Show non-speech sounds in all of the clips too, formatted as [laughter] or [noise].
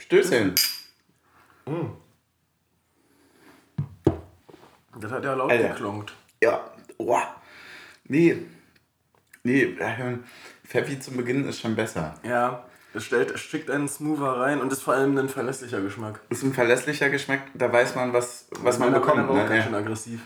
Stößchen. Das hat ja laut Alter. geklonkt. Ja. Oh. Nee. Nee, Pfeffi zum Beginn ist schon besser. Ja, es, stellt, es schickt einen smoother rein und ist vor allem ein verlässlicher Geschmack. Ist ein verlässlicher Geschmack, da weiß man, was, was man Meiner- bekommt. Ne? ganz Ja. schön aggressiv.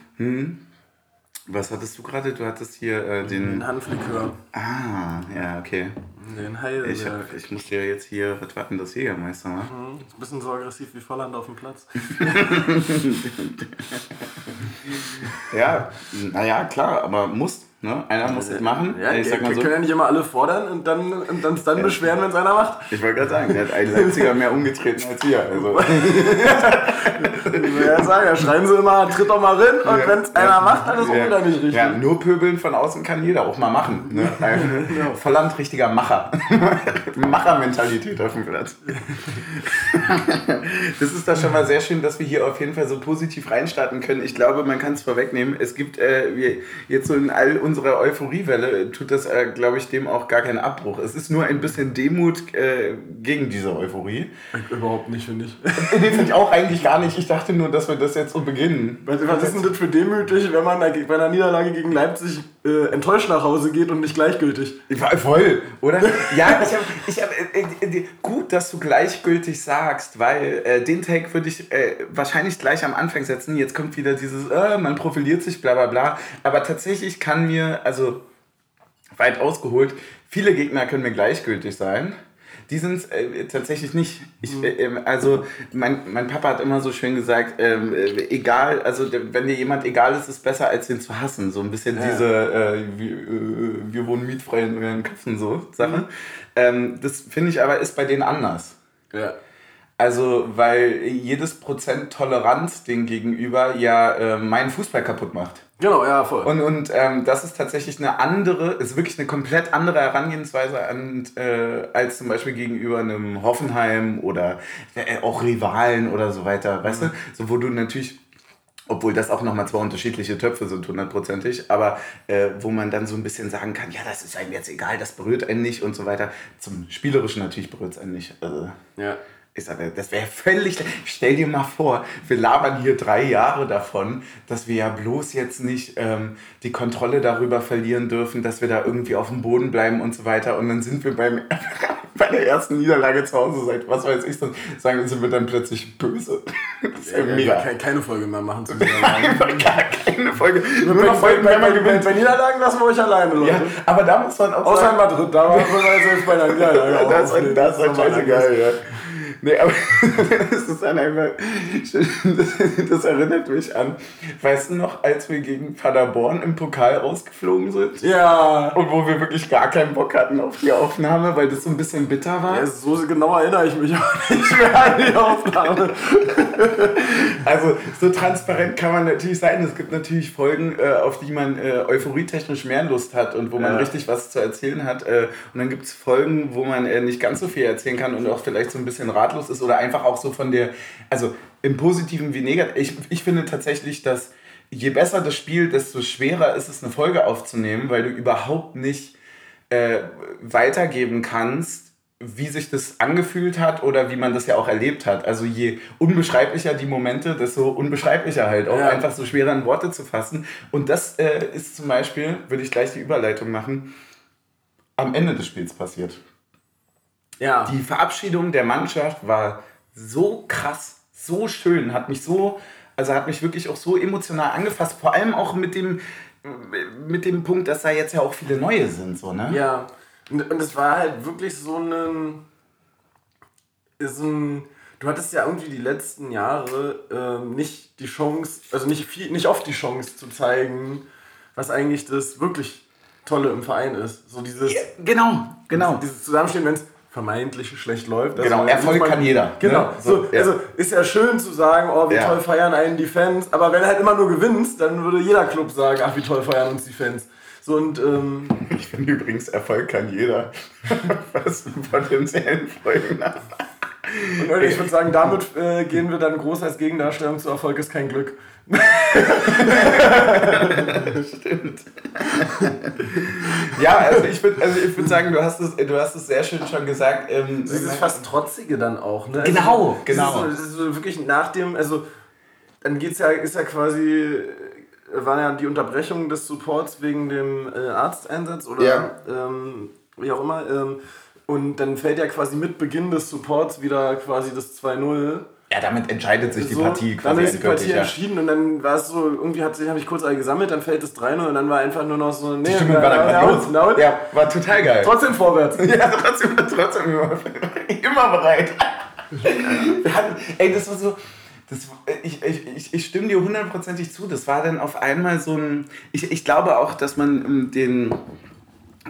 Was hattest du gerade? Du hattest hier äh, den. Ein Hanflikör. Ah, ja, okay. Den Heidelberg. Ich, hab, ich muss dir jetzt hier, denn das Jägermeister machen? Mhm, ist ein bisschen so aggressiv wie Volland auf dem Platz. [laughs] [laughs] Ja, naja, klar, aber muss. Ne? Einer muss es machen. Ja, ich sag mal wir so. können ja nicht immer alle fordern und dann, und dann, dann beschweren, wenn es einer macht. Ich wollte gerade sagen, der hat einen Leipziger mehr umgetreten als wir. Also, Ich [laughs] ja sagen, ja, schreien sie immer, tritt doch mal rein und wenn es einer macht, dann ist es auch wieder nicht richtig. Ja, nur pöbeln von außen kann jeder auch mal machen. Ne? [laughs] Ein Volland richtiger Macher. [laughs] Machermentalität auf dem Platz. das ist doch schon mal sehr schön, dass wir hier auf jeden Fall so positiv reinstarten können. Ich glaube, man kann es vorwegnehmen. Es gibt äh, jetzt so in all unserer Euphoriewelle, tut das, äh, glaube ich, dem auch gar keinen Abbruch. Es ist nur ein bisschen Demut äh, gegen diese Euphorie. Überhaupt nicht, finde ich. [laughs] Nee, finde ich auch eigentlich gar nicht. Ich dachte nur, dass wir das jetzt so beginnen. Was, was ist denn das für demütig, wenn man bei einer Niederlage gegen Leipzig äh, enttäuscht nach Hause geht und nicht gleichgültig? Ich war voll, oder? Ja, ich habe, ich hab, äh, äh, gut, dass du gleichgültig sagst, weil äh, den Take würde ich wahrscheinlich gleich am Anfang setzen. Jetzt kommt wieder dieses, man profiliert sich, bla bla bla. Aber tatsächlich kann mir, also weit ausgeholt, viele Gegner können mir gleichgültig sein. Die sind es äh, tatsächlich nicht. Ich, äh, ähm, also mein, mein Papa hat immer so schön gesagt, ähm, äh, egal, also wenn dir jemand egal ist, ist besser als den zu hassen. So ein bisschen diese, äh, wir, äh, wir wohnen mietfrei in euren Köpfen so Sache. Ähm, das finde ich aber ist bei denen anders. Ja. Also, weil jedes Prozent Toleranz den gegenüber ja äh, meinen Fußball kaputt macht. Genau, ja, voll. Und, und ähm, das ist tatsächlich eine andere, ist wirklich eine komplett andere Herangehensweise an, äh, als zum Beispiel gegenüber einem Hoffenheim oder äh, auch Rivalen oder so weiter, weißt du? So, wo du natürlich, obwohl das auch nochmal zwei unterschiedliche Töpfe sind, hundertprozentig, aber äh, wo man dann so ein bisschen sagen kann, ja, das ist einem jetzt egal, das berührt einen nicht und so weiter. Zum Spielerischen natürlich berührt es einen nicht. Also, ja. Ich sage, das wäre völlig. Stell dir mal vor, wir labern hier drei Jahre davon, dass wir ja bloß jetzt nicht ähm, die Kontrolle darüber verlieren dürfen, dass wir da irgendwie auf dem Boden bleiben und so weiter. Und dann sind wir beim, [laughs] bei der ersten Niederlage zu Hause seit was weiß ich, dann sagen sind wir dann plötzlich böse. [laughs] Das ist ja mega. Keine, keine Folge mehr machen zu [laughs] Niederlagen. Keine Folge. Nur bei, noch Folgen, wenn man bei, bei, gewinnt. bei Niederlagen lassen wir euch alleine, Leute. Ja, aber da muss man auch Außer in Madrid, da waren wir bei einer Niederlage. das, ist, das ist halt scheißegal, ja. Nee, aber [laughs] das ist dann einfach. Das, das erinnert mich an. Weißt du noch, als wir gegen Paderborn im Pokal rausgeflogen sind? Ja. Und wo wir wirklich gar keinen Bock hatten auf die Aufnahme, weil das so ein bisschen bitter war. ja. So genau erinnere ich mich auch [laughs] nicht mehr an die Aufnahme. [laughs] Also so transparent kann man natürlich sein. Es gibt natürlich Folgen, äh, auf die man äh, euphorietechnisch mehr Lust hat und wo man Ja. richtig was zu erzählen hat. Äh, und dann gibt es Folgen, wo man äh, nicht ganz so viel erzählen kann und auch vielleicht so ein bisschen ratlos ist oder einfach auch so von der, also im Positiven wie negativ. Ich, ich finde tatsächlich, dass je besser das Spiel, desto schwerer ist es, eine Folge aufzunehmen, weil du überhaupt nicht äh, weitergeben kannst, wie sich das angefühlt hat oder wie man das ja auch erlebt hat. Also je unbeschreiblicher die Momente, desto unbeschreiblicher halt auch Ja. einfach so schwerer in Worte zu fassen. Und das äh, ist zum Beispiel, würde ich gleich die Überleitung machen, am Ende des Spiels passiert. Ja. Die Verabschiedung der Mannschaft war so krass, so schön, hat mich so, also hat mich wirklich auch so emotional angefasst, vor allem auch mit dem, mit dem Punkt, dass da jetzt ja auch viele neue sind, so, ne? Ja, und, und es war halt wirklich so ein, so ein. Du hattest ja irgendwie die letzten Jahre ähm, nicht die Chance, also nicht, viel, nicht oft die Chance zu zeigen, was eigentlich das wirklich Tolle im Verein ist. So dieses, Genau, genau. dieses Zusammenstehen, wenn es vermeintlich schlecht läuft. Genau, wenn Erfolg man- kann jeder, Genau, ne? so, ja. also ist ja schön zu sagen, oh, wie Ja. toll feiern einen die Fans, aber wenn du halt immer nur gewinnst, dann würde jeder Club sagen, ach, wie toll feiern uns die Fans. So und ähm, Ich finde übrigens, Erfolg kann jeder. [laughs] Was potenziellen Folgen hat. Und ich würde sagen, damit äh, gehen wir dann groß als Gegendarstellung zu Erfolg ist kein Glück. Stimmt. ja, also ich würde also würd sagen, du hast, es, du hast es sehr schön schon gesagt. Ähm, das ist fast Trotzige dann auch, ne? Genau, also, genau. Das ist, so, das ist wirklich nach dem, also dann geht's ja, ist ja quasi, war ja die Unterbrechung des Supports wegen dem äh, Arzteinsatz oder ja. ähm, wie auch immer. Ähm, und dann fällt ja quasi mit Beginn des Supports wieder quasi das 2-0. Ja, damit entscheidet sich die so, Partie quasi. Dann ist die Partie ja. entschieden und dann war es so, irgendwie habe ich kurz alle gesammelt, dann fällt es 3-0 und dann war einfach nur noch so, nee, Stimme, war dann laut, laut. Ja, war total geil. Trotzdem vorwärts. [laughs] ja, trotzdem, trotzdem immer, [laughs] immer bereit. [laughs] Hatten, ey, das war so, das, ich, ich, ich, ich stimme dir hundertprozentig zu. Das war dann auf einmal so ein. Ich, ich glaube auch, dass man ähm, den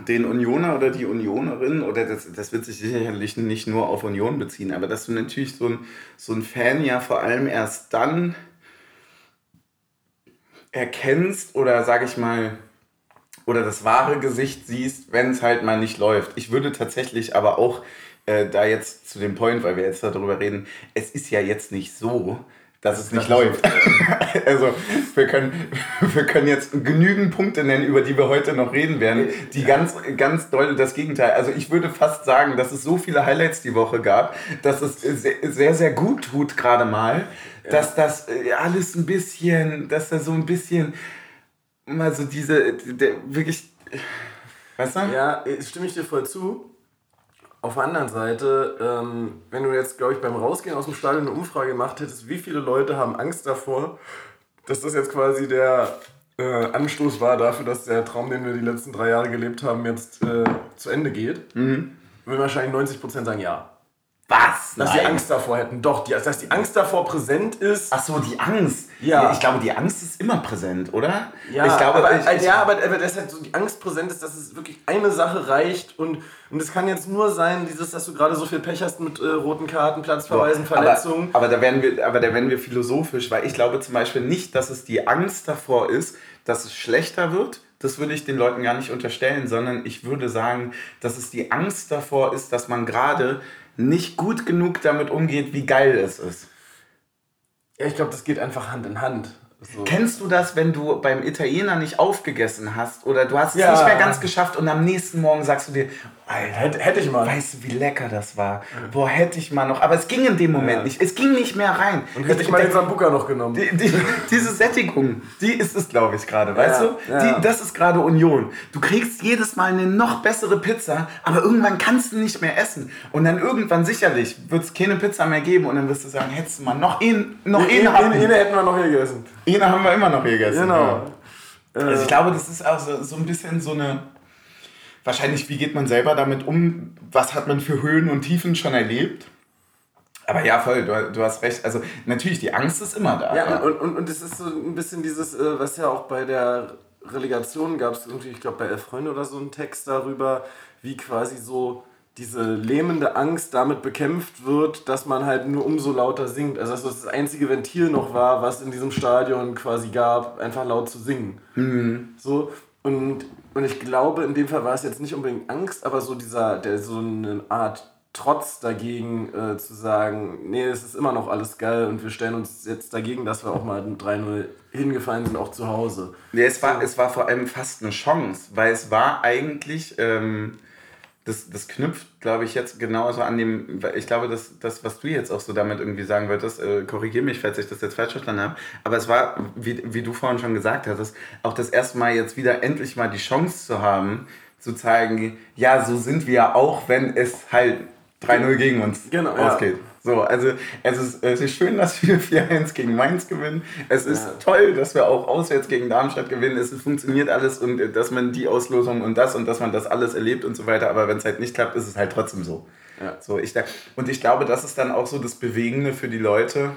den Unioner oder die Unionerin, oder das, das wird sich sicherlich nicht nur auf Union beziehen, aber dass du natürlich so ein, so ein Fan ja vor allem erst dann erkennst oder sag ich mal, oder das wahre Gesicht siehst, wenn es halt mal nicht läuft. Ich würde tatsächlich aber auch äh, da jetzt zu dem Point, weil wir jetzt darüber reden, es ist ja jetzt nicht so, dass es nicht läuft. [laughs] also wir können, [laughs] wir können jetzt genügend Punkte nennen, über die wir heute noch reden werden, die ganz, ganz doll das Gegenteil. Also ich würde fast sagen, dass es so viele Highlights die Woche gab, dass es sehr, sehr gut tut gerade mal, dass das äh, alles ein bisschen, dass da so ein bisschen mal so diese, der, wirklich, weißt du? Ja, stimme ich dir voll zu. Auf der anderen Seite, ähm, wenn du jetzt, glaube ich, beim Rausgehen aus dem Stadion eine Umfrage gemacht hättest, wie viele Leute haben Angst davor, dass das jetzt quasi der äh, Anstoß war dafür, dass der Traum, den wir die letzten drei Jahre gelebt haben, jetzt äh, zu Ende geht, mhm. würden wahrscheinlich 90% sagen ja. Was? Dass Nein. sie Angst davor hätten. Doch, die, dass die Angst davor präsent ist. Ach so, die Angst. Ja. Ich glaube, die Angst ist immer präsent, oder? Ja, ich glaube, aber, ich, ja, aber, aber dass halt so die Angst präsent ist, dass es wirklich eine Sache reicht und und es kann jetzt nur sein, dieses, dass du gerade so viel Pech hast mit äh, roten Karten, Platzverweisen, Boah, Verletzungen. Aber, aber, da werden wir, aber da werden wir philosophisch, weil ich glaube zum Beispiel nicht, dass es die Angst davor ist, dass es schlechter wird. Das würde ich den Leuten gar nicht unterstellen, sondern ich würde sagen, dass es die Angst davor ist, dass man gerade nicht gut genug damit umgeht, wie geil es ist. Ja, ich glaube, das geht einfach Hand in Hand. So. Kennst du das, wenn du beim Italiener nicht aufgegessen hast oder du hast es ja. nicht mehr ganz geschafft und am nächsten Morgen sagst du dir, Alter, hätte, hätte ich mal. Weißt du, wie lecker das war? Mhm. Boah, hätte ich mal noch. Aber es ging in dem Moment ja. nicht. Es ging nicht mehr rein. Und hätte ich, ich mal den Sambuka noch genommen. Die, die, diese Sättigung, die ist es, glaube ich, gerade. Weißt ja. du? Die, das ist gerade Union. Du kriegst jedes Mal eine noch bessere Pizza, aber irgendwann kannst du nicht mehr essen. Und dann irgendwann sicherlich wird es keine Pizza mehr geben und dann wirst du sagen, hättest du mal noch einen noch eine, eine, eine, hätten wir noch hier gegessen. Eine haben wir immer noch hier gegessen. Genau. Also ich glaube, das ist auch so, so ein bisschen so eine wahrscheinlich, wie geht man selber damit um? Was hat man für Höhen und Tiefen schon erlebt? Aber ja, voll, du, du hast recht. Also natürlich, die Angst ist immer da. Ja, ja. Und, und, und es ist so ein bisschen dieses, äh, was ja auch bei der Relegation gab es irgendwie, ich glaube bei Elf Freunde oder so einen Text darüber, wie quasi so diese lähmende Angst damit bekämpft wird, dass man halt nur umso lauter singt. Also dass das das einzige Ventil noch war, was in diesem Stadion quasi gab, einfach laut zu singen. Mhm. So, und und ich glaube, in dem Fall war es jetzt nicht unbedingt Angst, aber so dieser, der so eine Art Trotz dagegen äh, zu sagen, nee, es ist immer noch alles geil und wir stellen uns jetzt dagegen, dass wir auch mal 3-0 hingefallen sind, auch zu Hause. Nee, es war, es war vor allem fast eine Chance, weil es war eigentlich, ähm, das, das knüpft, glaube ich, jetzt genauso an dem, ich glaube, das, das, was du jetzt auch so damit irgendwie sagen wolltest, äh, korrigiere mich, falls ich das jetzt falsch verstanden habe, aber es war, wie, wie du vorhin schon gesagt hattest, auch das erste Mal jetzt wieder endlich mal die Chance zu haben, zu zeigen, ja, so sind wir auch, wenn es halt 3-0 gegen uns genau, ausgeht. Ja. So, also es ist, es ist schön, dass wir [laughs] 4-1 gegen Mainz gewinnen. Es ist ja. toll, dass wir auch auswärts gegen Darmstadt gewinnen. Es funktioniert alles und äh, dass man die Auslosung und das und dass man das alles erlebt und so weiter. Aber wenn es halt nicht klappt, ist es halt trotzdem so. Ja. so ich, und ich glaube, das ist dann auch so das Bewegende für die Leute,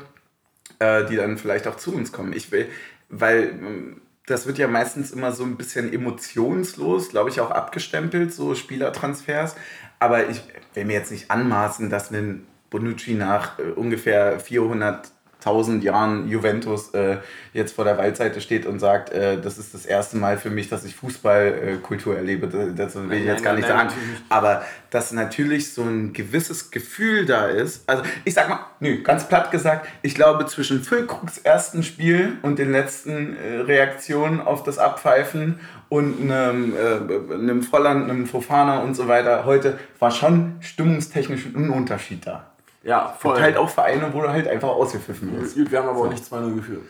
äh, die dann vielleicht auch zu uns kommen. Ich will, weil ähm, das wird ja meistens immer so ein bisschen emotionslos, glaube ich, auch abgestempelt, so Spielertransfers. Aber ich will mir jetzt nicht anmaßen, dass ein Bonucci nach äh, ungefähr 400 tausend Jahren Juventus äh, jetzt vor der Waldseite steht und sagt, äh, das ist das erste Mal für mich, dass ich Fußballkultur erlebe. Das, will ich jetzt gar nicht sagen. Aber dass natürlich so ein gewisses Gefühl da ist. Also ich sag mal, nö, ganz platt gesagt, ich glaube zwischen Füllkrugs ersten Spiel und den letzten äh, Reaktionen auf das Abpfeifen und einem, äh, einem Volland, einem Fofana und so weiter heute war schon stimmungstechnisch ein Unterschied da. Ja, voll. Und halt auch Vereine, wo du halt einfach ausgepfiffen wirst. Wir haben aber so. auch nicht 2-0 geführt.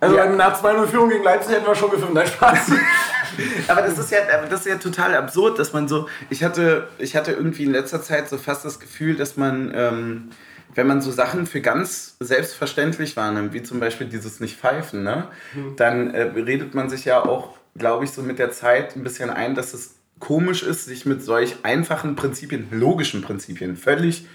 Also ja. nach 2-0 Führung gegen Leipzig hätten wir schon gepfiffen, nein, Spaß. [laughs] aber das ist, ja, das ist ja total absurd, dass man so, ich hatte, ich hatte irgendwie in letzter Zeit so fast das Gefühl, dass man, ähm, wenn man so Sachen für ganz selbstverständlich wahrnimmt, wie zum Beispiel dieses Nicht-Pfeifen, ne, hm. dann äh, redet man sich ja auch, glaube ich, so mit der Zeit ein bisschen ein, dass es komisch ist, sich mit solch einfachen Prinzipien, logischen Prinzipien, völlig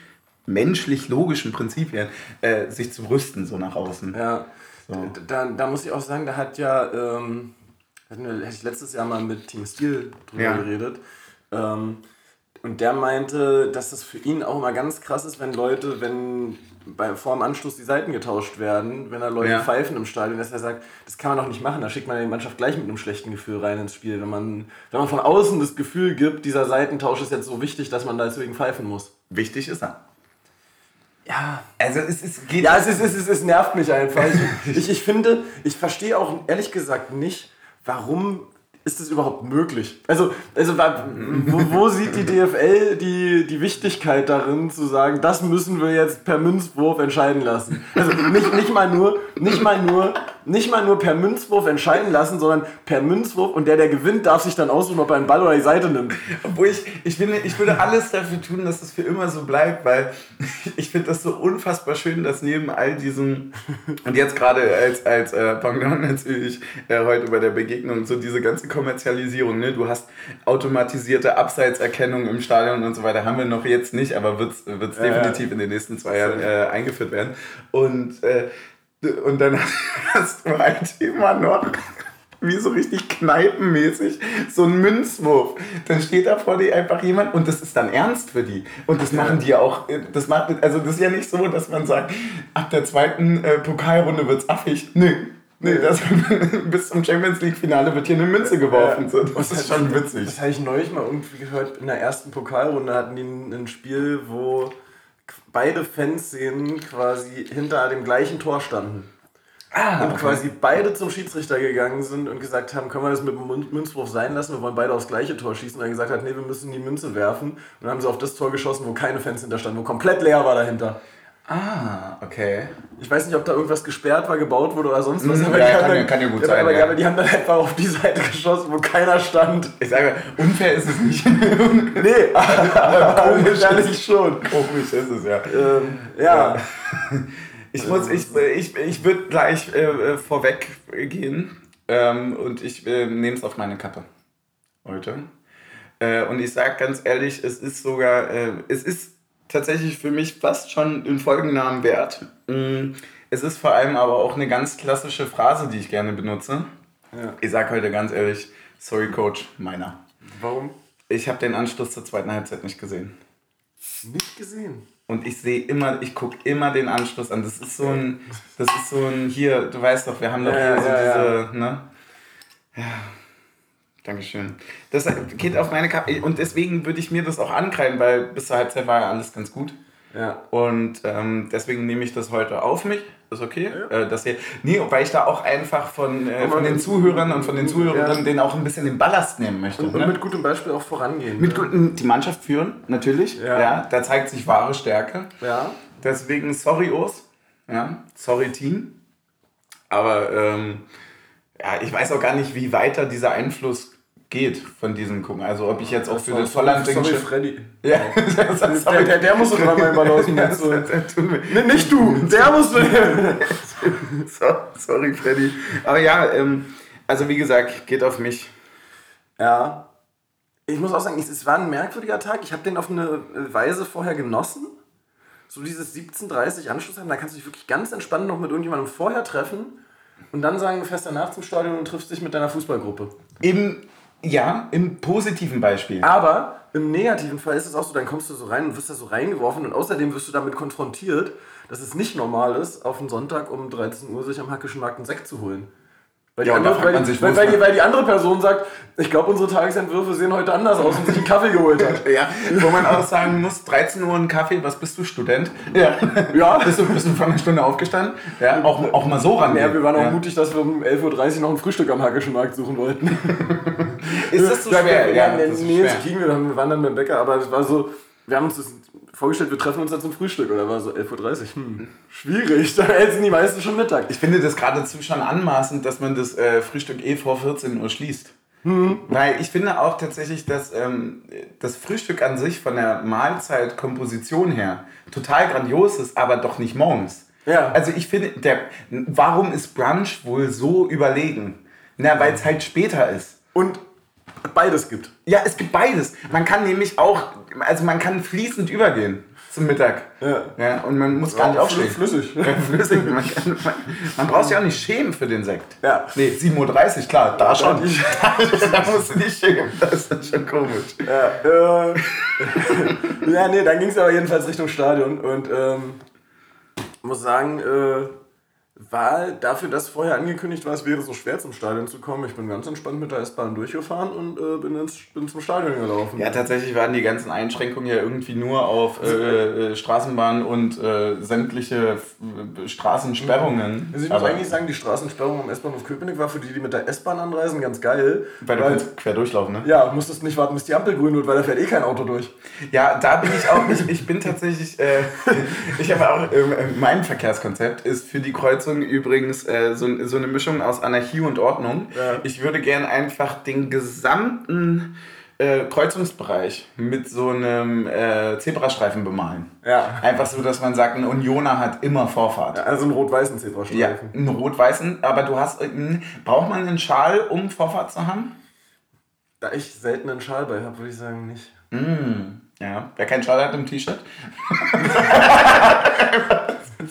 menschlich logischen Prinzipien äh, sich zu brüsten, so nach außen. Ja, so. da, da muss ich auch sagen, da hat ja, ähm, hätte ich letztes Jahr mal mit Team Steel drüber ja. geredet. Ähm, und der meinte, dass das für ihn auch immer ganz krass ist, wenn Leute, wenn bei, vor dem Anschluss die Seiten getauscht werden, wenn da Leute ja. pfeifen im Stadion, dass er sagt, das kann man doch nicht machen, da schickt man die Mannschaft gleich mit einem schlechten Gefühl rein ins Spiel. Wenn man, wenn man von außen das Gefühl gibt, dieser Seitentausch ist jetzt so wichtig, dass man deswegen pfeifen muss. Wichtig ist er. Ja. Also es, es geht. Ja, es, ist, es, ist, es nervt mich einfach. Ich, [laughs] ich, ich finde, ich verstehe auch ehrlich gesagt nicht, warum ist das überhaupt möglich? Also, also wo, wo, sieht die DFL die, die Wichtigkeit darin, zu sagen, das müssen wir jetzt per Münzwurf entscheiden lassen? Also nicht, nicht, mal nur, nicht, mal nur, nicht mal nur per Münzwurf entscheiden lassen, sondern per Münzwurf und der, der gewinnt, darf sich dann aussuchen, ob er einen Ball oder die Seite nimmt. [laughs] Obwohl ich, ich finde, ich würde alles dafür tun, dass das für immer so bleibt, weil [laughs] ich finde das so unfassbar schön, dass neben all diesen, und jetzt gerade als, als äh, Pendant natürlich äh, heute bei der Begegnung, so diese ganze Kommerzialisierung. Ne? Du hast automatisierte Abseitserkennung im Stadion und so weiter. Haben wir noch jetzt nicht, aber wird es ja, definitiv in den nächsten zwei Jahren äh, eingeführt werden. Und, äh, und dann [laughs] hast du halt immer noch wie so richtig kneipenmäßig, so ein Münzwurf. Dann steht da vor dir einfach jemand und das ist dann ernst für die. Und das machen die auch, äh, das macht, also das ist ja nicht so, dass man sagt, ab der zweiten äh, Pokalrunde wird's affig. Nö, Nee, das, [laughs] bis zum Champions League-Finale wird hier eine Münze geworfen. Ja, so, das, ist schon witzig. Das habe ich neulich mal irgendwie gehört. In der ersten Pokalrunde hatten die ein Spiel, wo beide Fanszenen quasi hinter dem gleichen Tor standen. Ah, und okay. quasi beide zum Schiedsrichter gegangen sind und gesagt haben, können wir das mit dem Münzwurf sein lassen, wir wollen beide aufs gleiche Tor schießen. Und er gesagt hat, nee, wir müssen die Münze werfen. Und dann haben sie auf das Tor geschossen, wo keine Fans hinter standen, wo komplett leer war dahinter. Ah, okay. Ich weiß nicht, ob da irgendwas gesperrt war, gebaut wurde oder sonst was. Mhm, aber ja, kann, dann, kann ja gut sein. Aber, ja. die haben dann einfach auf die Seite geschossen, wo keiner stand. Ich sage, unfair ist es nicht. [laughs] nee, [laughs] aber, komisch ist schon. Komisch ist es, ja. Ähm, ja. ja. [laughs] Ich muss, ich, ich, ich würde gleich äh, vorweg gehen ähm, und ich äh, nehme es auf meine Kappe heute. Äh, und ich sage ganz ehrlich, es ist sogar, äh, es ist tatsächlich für mich fast schon den Folgennamen wert. Mm, es ist vor allem aber auch eine ganz klassische Phrase, die ich gerne benutze. Ja. Ich sage heute ganz ehrlich, sorry Coach, meiner. Warum? Ich habe den Anschluss zur zweiten Halbzeit nicht gesehen. Nicht gesehen? Und ich sehe immer, ich gucke immer den Anschluss an. Das ist so ein, das ist so ein, hier, du weißt doch, wir haben doch ja, hier so ja, diese, ne? Ja. Dankeschön. Das geht auf meine Kappe. Und deswegen würde ich mir das auch ankreiden, weil bis zur Halbzeit war ja alles ganz gut. Ja. Und ähm, deswegen nehme ich das heute auf mich. Ist okay. Ja. Äh, dass ihr, nee, weil ich da auch einfach von, äh, von den Zuhörern und von den Zuhörerinnen ja. den auch ein bisschen den Ballast nehmen möchte. Und, ne? mit gutem Beispiel auch vorangehen. Mit ne? guten, die Mannschaft führen, natürlich. Ja. ja. Da zeigt sich wahre Stärke. Ja. Deswegen sorry, Urs. Ja. Sorry, Team. Aber ähm, ja, ich weiß auch gar nicht, wie weiter dieser Einfluss geht von diesen gucken. Also ob ich jetzt auch für das Volland Sorry, sorry Freddy. Ja, [laughs] das, der, der, der muss sogar mal aus dem Netz Nicht du, [laughs] der muss. so, sorry Freddy. Aber ja, ähm, also wie gesagt, geht auf mich. Ja. Ich muss auch sagen, es war ein merkwürdiger Tag. Ich habe den auf eine Weise vorher genossen. So dieses 17.30 Anschluss haben, da kannst du dich wirklich ganz entspannt noch mit irgendjemandem vorher treffen und dann sagen, du fährst danach zum Stadion und triffst dich mit deiner Fußballgruppe. Im Ja, im positiven Beispiel. Aber im negativen Fall ist es auch so, dann kommst du so rein und wirst da so reingeworfen und außerdem wirst du damit konfrontiert, dass es nicht normal ist, auf einen Sonntag um 13 Uhr sich am Hackischen Markt einen Sekt zu holen. Weil die, Ja, andere, fragt weil, man die, sich, weil, wo weil, ist die, man- weil die andere Person sagt, ich glaube, unsere Tagesentwürfe sehen heute anders aus und sich einen Kaffee geholt hat. [laughs] Ja, wo man auch sagen muss, 13 Uhr ein Kaffee, was bist du, Student? Ja. Ja. [laughs] Bist du, bist du vor einer Stunde aufgestanden? Ja, auch, auch mal so ran. Ja, wir waren auch ja. mutig, dass wir um 11.30 Uhr noch ein Frühstück am Hackischen Markt suchen wollten. [laughs] Ist das so Ja, schwer? wir- Ja, nee, das nee, das kriegen wir dann. Wir waren dann beim Bäcker, aber es war so, wir haben uns das vorgestellt, wir treffen uns dann zum Frühstück. Oder war so 11.30 Uhr. Hm, schwierig, [laughs] da essen die meisten schon Mittag. Ich finde das geradezu schon anmaßend, dass man das äh, Frühstück eh vor 14 Uhr schließt. Mhm. Weil ich finde auch tatsächlich, dass ähm, das Frühstück an sich von der Mahlzeitkomposition her total grandios ist, aber doch nicht morgens. Ja. Also ich finde, der, warum ist Brunch wohl so überlegen? Na, weil es halt später ist. Und beides gibt. Ja, es gibt beides. Man kann nämlich auch, also man kann fließend übergehen zum Mittag. Ja. ja und man muss gar nicht Ja, aufstehen. flüssig. Ja, flüssig. Man, kann, man, man braucht sich auch nicht schämen für den Sekt. Ja. Nee, 7.30 Uhr, klar, da schon. ich- [laughs] da musst du dich schämen. Das ist dann schon komisch. Ja, äh, [laughs] ja nee, dann ging es aber jedenfalls Richtung Stadion. Und ähm, muss sagen, äh, war dafür, dass vorher angekündigt war, es wäre so schwer zum Stadion zu kommen. Ich bin ganz entspannt mit der S-Bahn durchgefahren und äh, bin, ins, bin zum Stadion gelaufen. Ja, tatsächlich waren die ganzen Einschränkungen ja irgendwie nur auf äh, äh, Straßenbahn und äh, sämtliche äh, Straßensperrungen. Also ich muss Aber- eigentlich sagen, die Straßensperrung am S-Bahnhof Köpenick war für die, die mit der S-Bahn anreisen, ganz geil. Weil du kannst quer durchlaufen, ne? ja, musstest nicht warten, bis die Ampel grün wird, weil da fährt eh kein Auto durch. Ja, da bin ich auch nicht. Ich bin tatsächlich. Äh, [laughs] ich habe auch. ähm, mein Verkehrskonzept ist für die Kreuzung übrigens äh, so, so eine Mischung aus Anarchie und Ordnung. Ja. Ich würde gern einfach den gesamten äh, Kreuzungsbereich mit so einem äh, Zebrastreifen bemalen. Ja. Einfach so, dass man sagt, ein Unioner hat immer Vorfahrt. Also einen rot-weißen Zebrastreifen. Ja, einen rot-weißen, aber du hast. äh, Braucht man einen Schal, um Vorfahrt zu haben? Da ich selten einen Schal bei habe, würde ich sagen nicht. Mm, ja, wer keinen Schal hat im T-Shirt.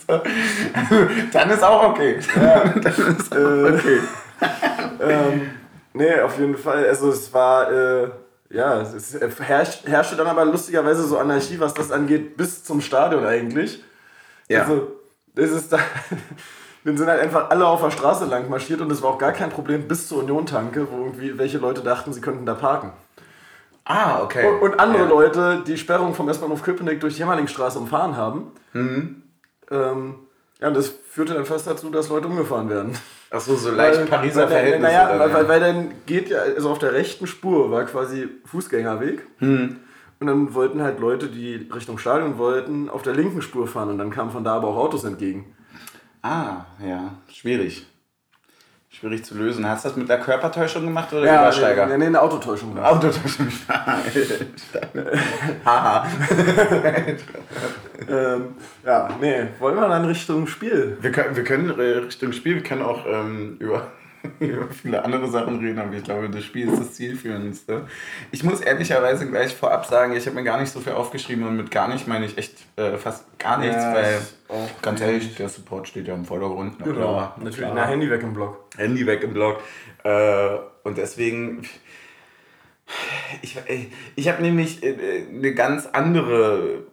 [laughs] Dann ist auch okay. Dann ist auch okay. ähm, nee, auf jeden Fall. Also es war, äh, ja, es herrscht, herrschte dann aber lustigerweise so Anarchie, was das angeht, bis zum Stadion eigentlich. Ja. Also, das ist da. [laughs] Wir sind halt einfach alle auf der Straße lang marschiert und es war auch gar kein Problem bis zur Union-Tanke, wo irgendwie welche Leute dachten, sie könnten da parken. Ah, okay. Und, und andere ja. Leute, die Sperrung vom S-Bahnhof Köpenick durch die Jämmerlingstraße umfahren haben. Mhm. Ähm, ja, und das führte dann fast dazu, dass Leute umgefahren werden. Achso, so leicht Pariser weil, Verhältnisse. Naja, dann, weil, ja. weil, weil dann geht ja, also auf der rechten Spur war quasi Fußgängerweg. Hm. Und dann wollten halt Leute, die Richtung Stadion wollten, auf der linken Spur fahren. Und dann kamen von da aber auch Autos entgegen. Ah, ja, schwierig. Schwierig zu lösen. Hast du das mit der Körpertäuschung gemacht oder Übersteiger? Nee, nee, eine Autotäuschung. war. Autotäuschung. [laughs] Haha. [laughs] ähm, ja, nee, wollen wir dann Richtung Spiel? Wir können, wir können äh, Richtung Spiel, wir können auch ähm, über, [laughs] über viele andere Sachen reden, aber ich glaube, das Spiel ist das zielführendste. Ich muss ehrlicherweise gleich vorab sagen, ich habe mir gar nicht so viel aufgeschrieben und mit gar nicht meine ich echt äh, fast gar nichts, Ja, weil ganz ehrlich, der Support steht ja im Vordergrund. Na Genau, klar, na natürlich. klar. Na, Handy weg im Block. Handy weg im Blog. Äh, und deswegen, ich, ich habe nämlich äh, eine ganz andere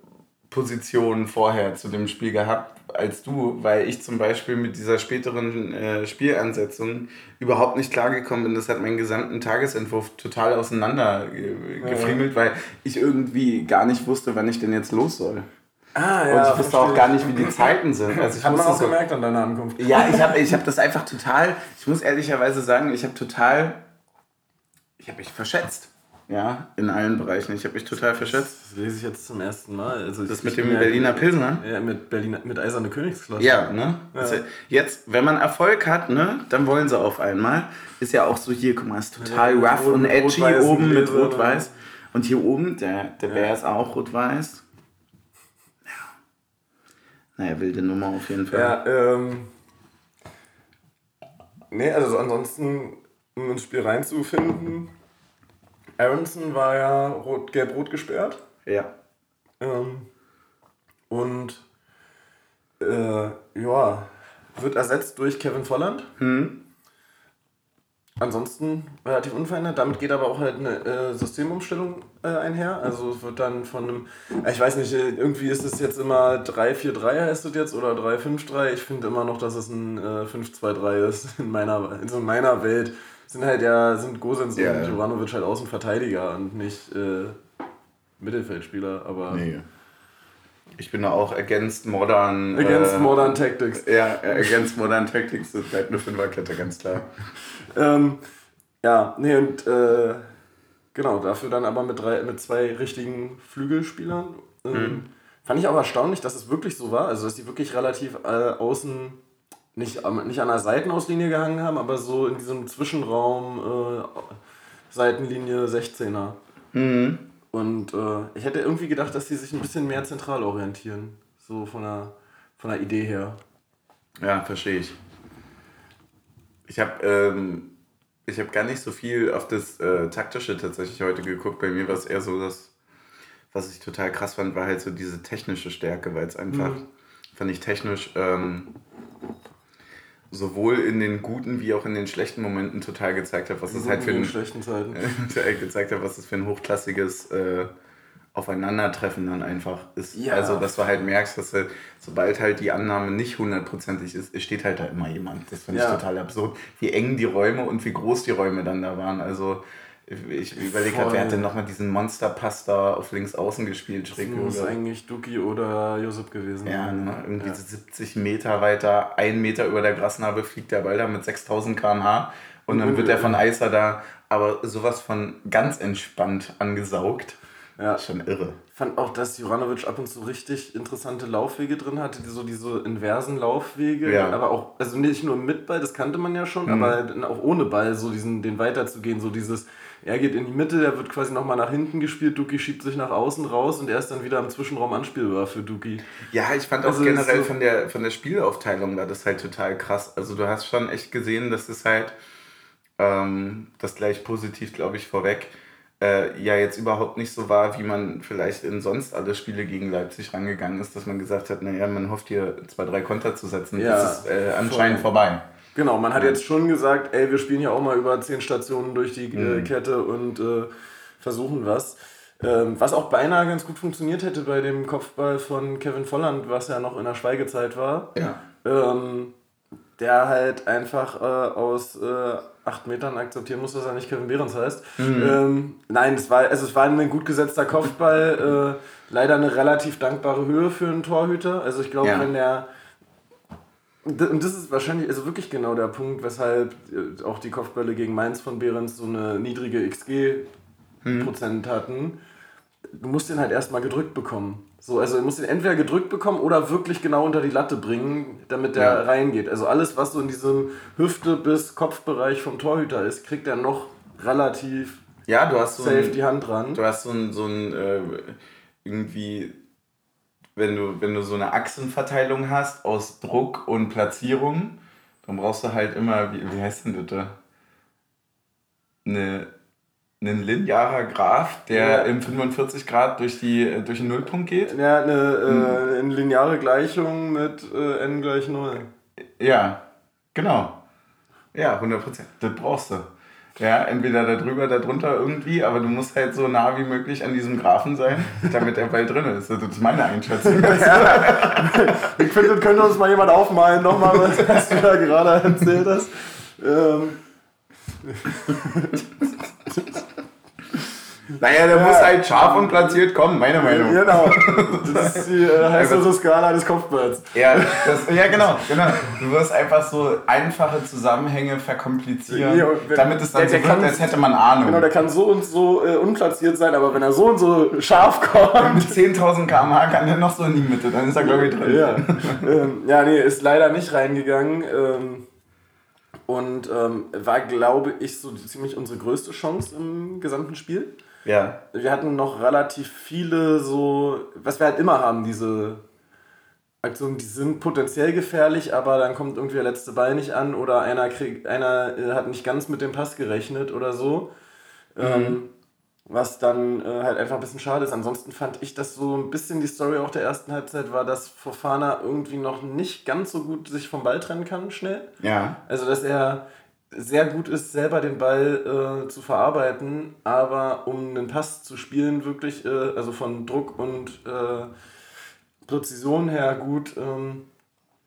Position vorher zu dem Spiel gehabt als du, weil ich zum Beispiel mit dieser späteren äh, Spielansetzung überhaupt nicht klargekommen bin. Das hat meinen gesamten Tagesentwurf total auseinander ge gefriemelt, weil ich irgendwie gar nicht wusste, wann ich denn jetzt los soll. Ah, und ich wusste auch gar nicht, wie die Zeiten sind. Also ich Hat man auch so, gemerkt an deiner Ankunft. ja, ich habe ich hab das einfach total, ich muss ehrlicherweise sagen, ich habe total, ich habe mich verschätzt. Ja, in allen Bereichen. Ich habe mich total verschätzt. Das lese ich jetzt zum ersten Mal. Also Das mit dem bin ja- Berliner Pilsner? Ja, mit Berliner, mit Eiserne Königsklasse. Ja, ne? Also jetzt, wenn man Erfolg hat, ne, dann wollen sie auf einmal. Ist ja auch so hier, guck mal, ist total Ja, rough rot- und edgy rot-weißen oben mit rot-weiß. Und hier oben, der, der Bär ist auch rot-weiß. Ja. Naja, wilde Nummer auf jeden Fall. Ja, ähm. Nee, also ansonsten, um ins Spiel reinzufinden, Aronson war ja rot, gelb-rot gesperrt. Ja. Ähm, und äh, ja, wird ersetzt durch Kevin Volland. Hm. ansonsten relativ unverändert. Damit geht aber auch halt eine äh, Systemumstellung äh, einher. Also es wird dann von einem, ich weiß nicht, äh, irgendwie ist es jetzt immer 3-4-3 heißt es jetzt oder 3-5-3. Ich finde immer noch, dass es ein äh, 5-2-3 ist in meiner, in meiner Welt. Sind halt ja, sind Gosens ja, und Jovanovic halt Außenverteidiger und nicht äh, Mittelfeldspieler, aber. Nee. Ich bin da auch against modern. Against äh, modern Tactics. Ja, against modern Tactics. Das bleibt eine Fünferkette, ganz klar. [laughs] ähm, ja, nee, und äh, genau, dafür dann aber mit, drei, mit zwei richtigen Flügelspielern. Ähm, mhm. Fand ich auch erstaunlich, dass es wirklich so war. Also, dass die wirklich relativ äh, außen nicht, nicht an der Seitenauslinie gehangen haben, aber so in diesem Zwischenraum äh, Seitenlinie 16er. Mhm. Und äh, ich hätte irgendwie gedacht, dass die sich ein bisschen mehr zentral orientieren. So von der, von der Idee her. Ja, verstehe ich. Ich habe ähm, hab gar nicht so viel auf das äh, Taktische tatsächlich heute geguckt. Bei mir war es eher so, dass, was ich total krass fand, war halt so diese technische Stärke, weil es einfach, mhm. fand ich technisch, ähm, sowohl in den guten wie auch in den schlechten Momenten total gezeigt hat, was es halt für ein, schlechten Zeiten. [laughs] gezeigt hat, was es für ein hochklassiges äh, Aufeinandertreffen dann einfach ist. Ja. Also, dass du halt merkst, dass halt, sobald halt die Annahme nicht hundertprozentig ist, steht halt da immer jemand. Das finde ich ja. total absurd, wie eng die Räume und wie groß die Räume dann da waren. Also, ich überlege gerade, wer hat denn nochmal diesen Monsterpass da auf links außen gespielt? Schräg das muss eigentlich Duki oder Josep gewesen Ja, ne? irgendwie ja. 70 Meter weiter, ein Meter über der Grasnarbe fliegt der Ball da mit 6000 km/h und dann wird der von Eiser da aber sowas von ganz entspannt angesaugt. Ja. Schon irre. Ich fand auch, dass Juranovic ab und zu richtig interessante Laufwege drin hatte, die, so diese inversen Laufwege, ja. aber auch, also nicht nur mit Ball, das kannte man ja schon, mhm. aber auch ohne Ball, so diesen, den weiterzugehen, so dieses, er geht in die Mitte, er wird quasi nochmal nach hinten gespielt, Duki schiebt sich nach außen raus und er ist dann wieder im Zwischenraum anspielbar für Duki. Ja, ich fand auch also generell so von, der, von der Spielaufteilung war das halt total krass. Also du hast schon echt gesehen, dass es halt, ähm, das gleich positiv, glaube ich, vorweg, äh, ja jetzt überhaupt nicht so war, wie man vielleicht in sonst alle Spiele gegen Leipzig rangegangen ist, dass man gesagt hat, naja, man hofft hier zwei, drei Konter zu setzen. Ja, das ist äh, anscheinend voll. vorbei. Genau, man hat jetzt schon gesagt, ey, wir spielen ja auch mal über zehn Stationen durch die äh, mhm. Kette und äh, versuchen was. Ähm, was auch beinahe ganz gut funktioniert hätte bei dem Kopfball von Kevin Volland, was ja noch in der Schweigezeit war. Ja. Ähm, der halt einfach äh, aus äh, acht Metern akzeptieren muss, dass er nicht Kevin Behrens heißt. Mhm. Ähm, nein, es war, also es war ein gut gesetzter Kopfball. [laughs] äh, leider eine relativ dankbare Höhe für einen Torhüter. Also ich glaube, ja. wenn der und das ist wahrscheinlich also wirklich genau der Punkt, weshalb äh, auch die Kopfbälle gegen Mainz von Behrens so eine niedrige XG-Prozent hm. hatten. Du musst den halt erstmal gedrückt bekommen. So, also du musst den entweder gedrückt bekommen oder wirklich genau unter die Latte bringen, damit der ja. reingeht. Also alles, was so in diesem Hüfte- bis Kopfbereich vom Torhüter ist, kriegt er noch relativ ja, du hast so safe ein, die Hand dran. Du hast so ein, so ein äh, irgendwie wenn du, wenn du so eine Achsenverteilung hast aus Druck und Platzierung, dann brauchst du halt immer, wie, wie heißt denn das da? Eine, einen linearer Graph, der ja. im 45 Grad durch, die, durch den Nullpunkt geht. Ja, eine, äh, hm. eine lineare Gleichung mit äh, n gleich 0. Ja, genau. Ja, 100%. Das brauchst du. Ja, entweder da drüber, da drunter irgendwie, aber du musst halt so nah wie möglich an diesem Graphen sein, damit der Ball drin ist. Das ist meine Einschätzung. [laughs] ja. Ich finde, das könnte uns mal jemand aufmalen, nochmal, was du da gerade erzählt hast. Ähm. Naja, der ja. muss halt scharf und platziert kommen, meine Meinung. Genau. [laughs] Das ist die äh, heiße Skala des Kopfballs. Ja, das, ja, genau, genau. Du wirst einfach so einfache Zusammenhänge verkomplizieren, ja, wenn, damit es dann der, so der kann, als hätte man Ahnung. Genau, der kann so und so äh, unplatziert sein, aber wenn er so und so scharf kommt. Mit 10.000 km/h kann er noch so in die Mitte, dann ist er, glaube ich, drin. Ja. ähm, ja, nee, ist leider nicht reingegangen. Ähm, und ähm, war, glaube ich, so ziemlich unsere größte Chance im gesamten Spiel. Ja. Wir hatten noch relativ viele so, was wir halt immer haben, diese Aktionen, die sind potenziell gefährlich, aber dann kommt irgendwie der letzte Ball nicht an oder einer, krieg, einer äh, hat nicht ganz mit dem Pass gerechnet oder so. Mhm. Ähm, was dann äh, halt einfach ein bisschen schade ist. Ansonsten fand ich, dass so ein bisschen die Story auch der ersten Halbzeit war, dass Fofana irgendwie noch nicht ganz so gut sich vom Ball trennen kann, schnell. Ja. Also, dass er sehr gut ist, selber den Ball äh, zu verarbeiten, aber um einen Pass zu spielen, wirklich, äh, also von Druck und äh, Präzision her gut, ähm,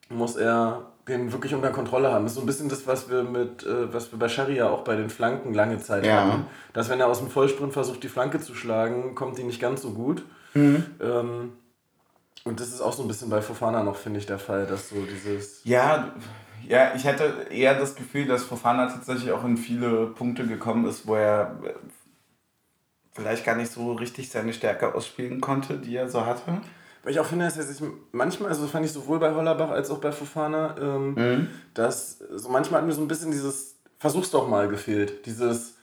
muss er den wirklich unter Kontrolle haben. Das ist so ein bisschen das, was wir mit, äh, was wir bei Sharia auch bei den Flanken lange Zeit ja. hatten. Dass wenn er aus dem Vollsprint versucht, die Flanke zu schlagen, kommt die nicht ganz so gut. Mhm. Ähm, und das ist auch so ein bisschen bei Fofana noch, finde ich, der Fall, dass so dieses. Ja, ja, ich hätte eher das Gefühl, dass Fofana tatsächlich auch in viele Punkte gekommen ist, wo er vielleicht gar nicht so richtig seine Stärke ausspielen konnte, die er so hatte. Weil ich auch finde, dass er sich manchmal, also das fand ich sowohl bei Hollerbach als auch bei Fofana, ähm, mhm. dass so manchmal hat mir so ein bisschen dieses Versuch's doch mal gefehlt. Dieses,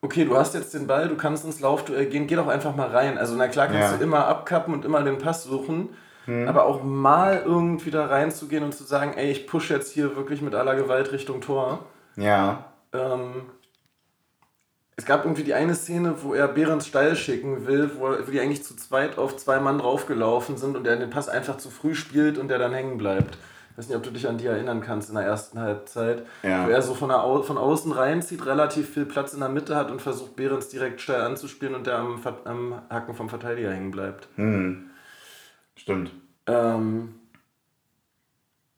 okay, du hast jetzt den Ball, du kannst ins Laufduell gehen, geh doch einfach mal rein. Also na klar kannst ja. du immer abkappen und immer den Pass suchen, mhm. aber auch mal irgendwie da reinzugehen und zu sagen, ey, ich push jetzt hier wirklich mit aller Gewalt Richtung Tor. Ja. Ähm, es gab irgendwie die eine Szene, wo er Behrens steil schicken will, wo, die eigentlich zu zweit auf zwei Mann draufgelaufen sind und er den Pass einfach zu früh spielt und der dann hängen bleibt. Ich weiß nicht, ob du dich an die erinnern kannst in der ersten Halbzeit. Ja. Wo er so von, Au von außen reinzieht, relativ viel Platz in der Mitte hat und versucht, Behrens direkt steil anzuspielen und der am, am Hacken vom Verteidiger hängen bleibt. Hm. Stimmt. Ähm,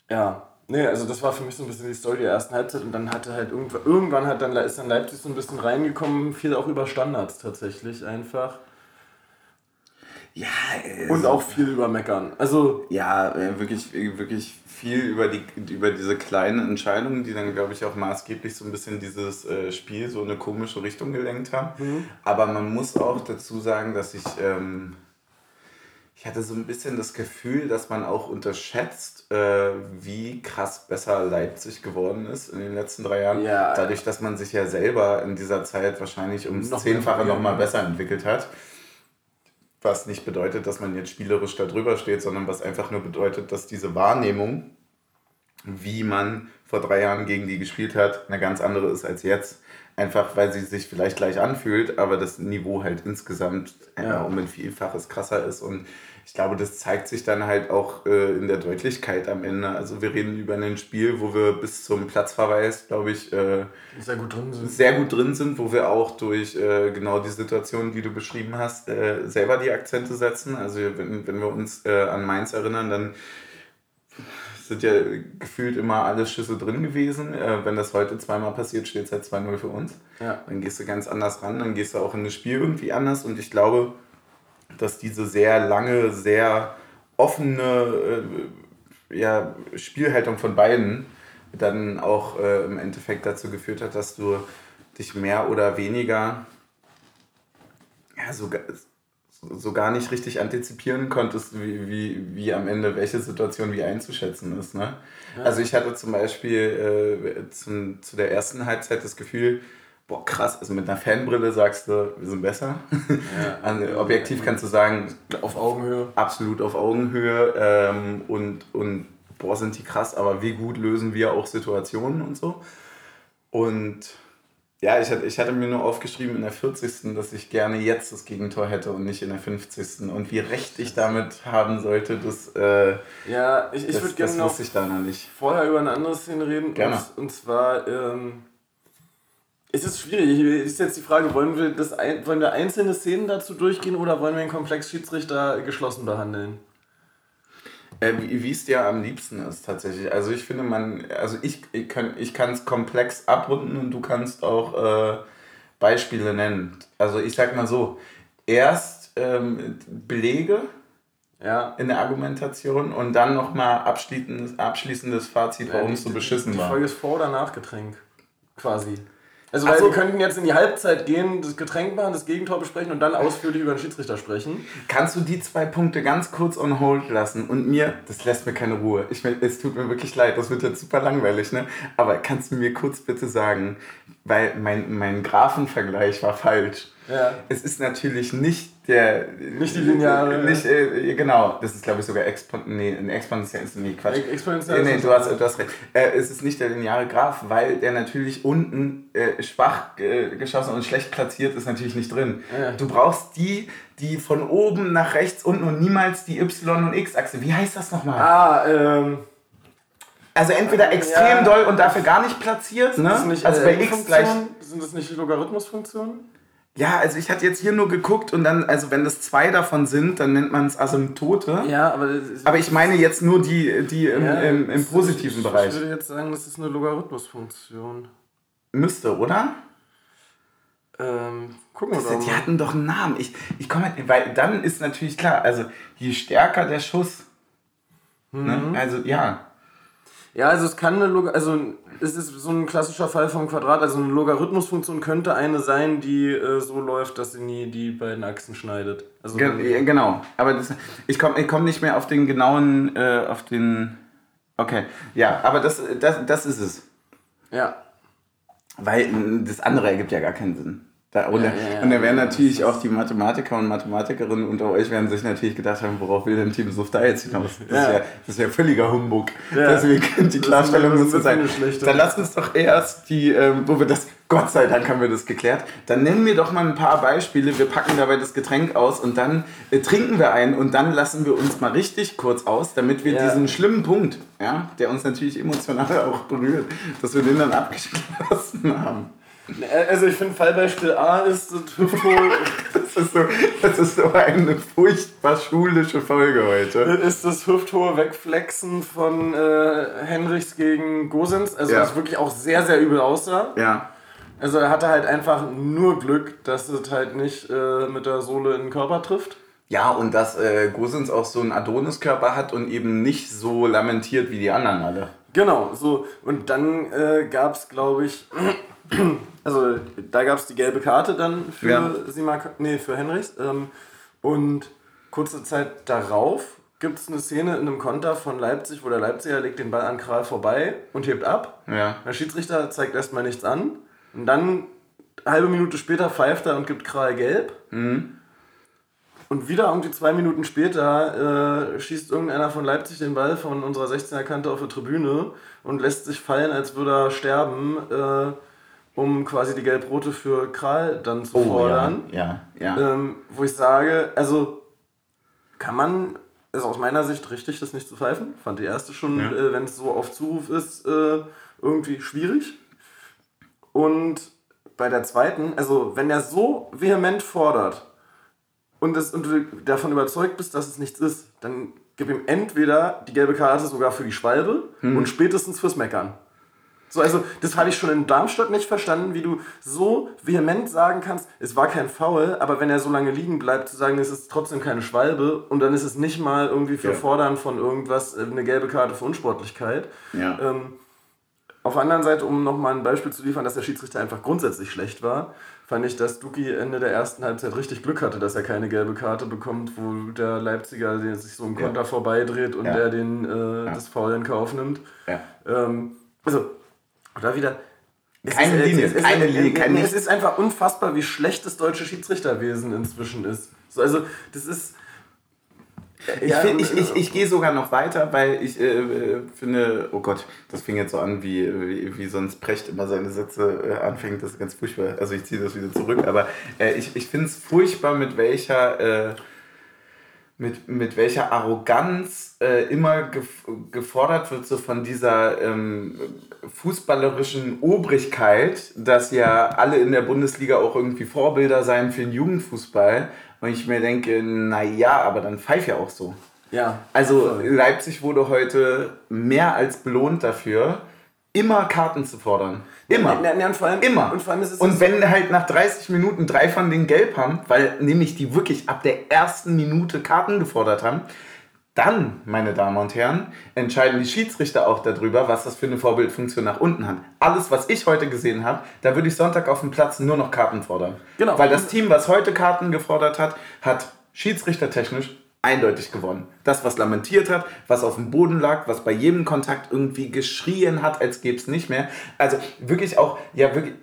ja, Nee, also das war für mich so ein bisschen die Story der ersten Halbzeit und dann hatte halt irgendwann, irgendwann hat dann, ist dann Leipzig so ein bisschen reingekommen, viel auch über Standards tatsächlich einfach. Ja, und auch viel über Meckern. Also ja, äh, wirklich, wirklich viel über die über diese kleinen Entscheidungen, die dann glaube ich auch maßgeblich so ein bisschen dieses äh, Spiel so eine komische Richtung gelenkt haben. Mhm. Aber man muss auch dazu sagen, dass ich ähm, ich hatte so ein bisschen das Gefühl, dass man auch unterschätzt, äh, wie krass besser Leipzig geworden ist in den letzten drei Jahren. Ja, Dadurch, dass man sich ja selber in dieser Zeit wahrscheinlich ums noch Zehnfache noch mal besser entwickelt hat. Was nicht bedeutet, dass man jetzt spielerisch da drüber steht, sondern was einfach nur bedeutet, dass diese Wahrnehmung, wie man vor drei Jahren gegen die gespielt hat, eine ganz andere ist als jetzt. Einfach weil sie sich vielleicht gleich anfühlt, aber das Niveau halt insgesamt ja. um ein Vielfaches krasser ist. Und ich glaube, das zeigt sich dann halt auch äh, in der Deutlichkeit am Ende. Also wir reden über ein Spiel, wo wir bis zum Platzverweis, glaube ich, äh, sehr gut drin sind. Sehr gut drin sind, wo wir auch durch äh, genau die Situation, die du beschrieben hast, äh, selber die Akzente setzen. Also wenn, wenn wir uns äh, an Mainz erinnern, dann sind ja gefühlt immer alle Schüsse drin gewesen. Äh, wenn das heute zweimal passiert, steht es halt 2-0 für uns. Ja. Dann gehst du ganz anders ran, dann gehst du auch in das Spiel irgendwie anders. Und ich glaube, dass diese sehr lange, sehr offene äh, ja, Spielhaltung von beiden dann auch äh, im Endeffekt dazu geführt hat, dass du dich mehr oder weniger ja, sogar so gar nicht richtig antizipieren konntest, wie, wie, wie am Ende welche Situation wie einzuschätzen ist. Ne? Ja. Also ich hatte zum Beispiel äh, zum, zu der ersten Halbzeit das Gefühl, boah krass, also mit einer Fanbrille sagst du, wir sind besser. Ja. [laughs] also, objektiv kannst du sagen, auf Augenhöhe. Absolut auf Augenhöhe ähm, und, und boah sind die krass, aber wie gut lösen wir auch Situationen und so. Und ja, ich hatte, ich hatte mir nur aufgeschrieben in der 40. dass ich gerne jetzt das Gegentor hätte und nicht in der 50. Und wie recht ich damit haben sollte, das, äh, ja, ich, ich würde gerne noch, ich da noch nicht. vorher über eine andere Szene reden. Gerne. Und, und zwar ähm, ist es schwierig. Ist jetzt die Frage, wollen wir, das, wollen wir einzelne Szenen dazu durchgehen oder wollen wir den Komplex Schiedsrichter geschlossen behandeln? Äh, wie es dir am liebsten ist tatsächlich. Also ich finde man, also ich, ich kann es komplex abrunden und du kannst auch äh, Beispiele nennen. Also ich sag mal so, erst ähm, Belege ja. in der Argumentation und dann nochmal abschließendes, abschließendes Fazit, warum ja, es so beschissen die war. Die Folge ist Vor- oder Nachgetränk, quasi. Also, weil so. wir könnten jetzt in die Halbzeit gehen, das Getränk machen, das Gegentor besprechen und dann ausführlich über den Schiedsrichter sprechen. Kannst du die zwei Punkte ganz kurz on hold lassen und mir, das lässt mir keine Ruhe. Ich, es tut mir wirklich leid, das wird jetzt super langweilig, ne? Aber kannst du mir kurz bitte sagen, weil mein, mein Graphenvergleich war falsch. Ja. Es ist natürlich nicht der. Nicht die lineare. Nicht, äh, genau, das ist glaube ich sogar Expon nee, ein exponentiell. Nee, Quatsch. Exponentiell. Nee, nee, du hast, du hast recht. Äh, es ist nicht der lineare Graph, weil der natürlich unten äh, schwach äh, geschossen und schlecht platziert ist natürlich nicht drin. Ja. Du brauchst die, die von oben nach rechts unten und niemals die Y- und X-Achse. Wie heißt das nochmal? Ah, ähm. Also entweder extrem Ja. doll und dafür gar nicht platziert, ne? Also bei x LN-Funktionen? gleich. Sind das nicht Logarithmusfunktionen? Ja, also ich hatte jetzt hier nur geguckt und dann, also wenn das zwei davon sind, dann nennt man es Asymptote. Ja, aber. ist- Aber ich meine jetzt nur die, die im, Ja, im, im positiven ich, Bereich. Ich würde jetzt sagen, das ist eine Logarithmusfunktion. Müsste, oder? Ähm, gucken wir Das, doch die mal. hatten doch einen Namen. Ich, ich komme, weil dann ist natürlich klar, also je stärker der Schuss, ne? also ja, Ja, also es kann eine Log also es ist so ein klassischer Fall vom Quadrat, also eine Logarithmusfunktion könnte eine sein, die äh, so läuft, dass sie nie die beiden Achsen schneidet. Also Ge genau. Aber das, ich komme ich komm nicht mehr auf den genauen, äh, auf den. Okay, ja, aber das, das, das ist es. ja. Weil das andere ergibt ja gar keinen Sinn. Da, und, Ja, da- ja, und da werden natürlich auch die Mathematiker und Mathematikerinnen unter euch werden sich natürlich gedacht haben, worauf will denn Team Suff da jetzt hinaus? Das, ist, ja, das ist ja völliger Humbug. Deswegen die Klarstellung müsste sein. Dann lass uns doch erst die, ähm, wo wir das, Gott sei Dank haben wir das geklärt, dann nennen wir doch mal ein paar Beispiele, wir packen dabei das Getränk aus und dann äh, trinken wir ein und dann lassen wir uns mal richtig kurz aus, damit wir Ja. diesen schlimmen Punkt, ja, der uns natürlich emotional [laughs] auch berührt, dass wir den dann abgeschlossen haben. Also ich finde Fallbeispiel A ist das Hüfthohl, [laughs] Das ist so, das ist so eine furchtbar schulische Folge heute. ist das hüfthohe Wegflexen von äh, Henrichs gegen Gosens, also Ja. das wirklich auch sehr, sehr übel aussah. Ja. Also er hatte halt einfach nur Glück, dass es halt nicht äh, mit der Sohle in den Körper trifft. Ja, und dass äh, Gosens auch so einen Adoniskörper hat und eben nicht so lamentiert wie die anderen alle. Genau, so. Und dann äh, gab es, glaube ich, [clears throat] also da gab es die gelbe Karte dann für Ja. Simak, nee, für Henrichs. Ähm, und kurze Zeit darauf gibt es eine Szene in einem Konter von Leipzig, wo der Leipziger legt den Ball an Kral vorbei und hebt ab. Ja. Der Schiedsrichter zeigt erstmal nichts an. Und dann, eine halbe Minute später, pfeift er und gibt Kral gelb. Und wieder irgendwie zwei Minuten später äh, schießt irgendeiner von Leipzig den Ball von unserer 16er Kante auf die Tribüne und lässt sich fallen, als würde er sterben, äh, um quasi die Gelb-Rote für Kral dann zu fordern. Oh, ja. Ja. ja. Ähm, wo ich sage, also kann man, ist aus meiner Sicht richtig, das nicht zu pfeifen. Fand die erste schon, Ja. äh, wenn es so auf Zuruf ist, äh, irgendwie schwierig. Und bei der zweiten, also wenn er so vehement fordert und, es, und du davon überzeugt bist, dass es nichts ist, dann gib ihm entweder die gelbe Karte sogar für die Schwalbe und spätestens fürs Meckern. So, also das habe ich schon in Darmstadt nicht verstanden, wie du so vehement sagen kannst, es war kein Foul, aber wenn er so lange liegen bleibt, zu sagen, es ist trotzdem keine Schwalbe und dann ist es nicht mal irgendwie für Ja. Fordern von irgendwas äh, eine gelbe Karte für Unsportlichkeit. Ja. Ähm, auf der anderen Seite, um nochmal ein Beispiel zu liefern, dass der Schiedsrichter einfach grundsätzlich schlecht war, fand ich, dass Duki Ende der ersten Halbzeit richtig Glück hatte, dass er keine gelbe Karte bekommt, wo der Leipziger der sich so im Ja. Konter vorbeidreht und Ja. der den, äh, das Foul in Kauf nimmt. ja. Ähm, also, da wieder. Keine ist- Linie, es ist, keine Linie, keine- Es ist einfach unfassbar, wie schlecht das deutsche Schiedsrichterwesen inzwischen ist. So, also, das ist. Ich, find, ich, ich, ich gehe sogar noch weiter, weil ich äh, äh, finde, oh Gott, das fing jetzt so an, wie, wie, wie sonst Precht immer seine Sätze äh, anfängt. Das ist ganz furchtbar. Also ich ziehe das wieder zurück. Aber äh, ich, ich finde es furchtbar, mit welcher, äh, mit, mit welcher Arroganz äh, immer gef gefordert wird, so von dieser ähm, fußballerischen Obrigkeit, dass ja alle in der Bundesliga auch irgendwie Vorbilder seien für den Jugendfußball. Und ich mir denke, naja, aber dann pfeif ja auch so. Ja. Also Leipzig wurde heute mehr als belohnt dafür, immer Karten zu fordern. Immer. Ja, ja, und vor allem, Immer. Und vor allem ist es Und wenn halt nach 30 Minuten drei von denen gelb haben, weil nämlich die wirklich ab der ersten Minute Karten gefordert haben, dann, meine Damen und Herren, entscheiden die Schiedsrichter auch darüber, was das für eine Vorbildfunktion nach unten hat. Alles, was ich heute gesehen habe, da würde ich Sonntag auf dem Platz nur noch Karten fordern. Genau. Weil das Team, was heute Karten gefordert hat, hat schiedsrichtertechnisch eindeutig gewonnen. Das, was lamentiert hat, was auf dem Boden lag, was bei jedem Kontakt irgendwie geschrien hat, als gäbe es nicht mehr. Also wirklich auch, ja wirklich,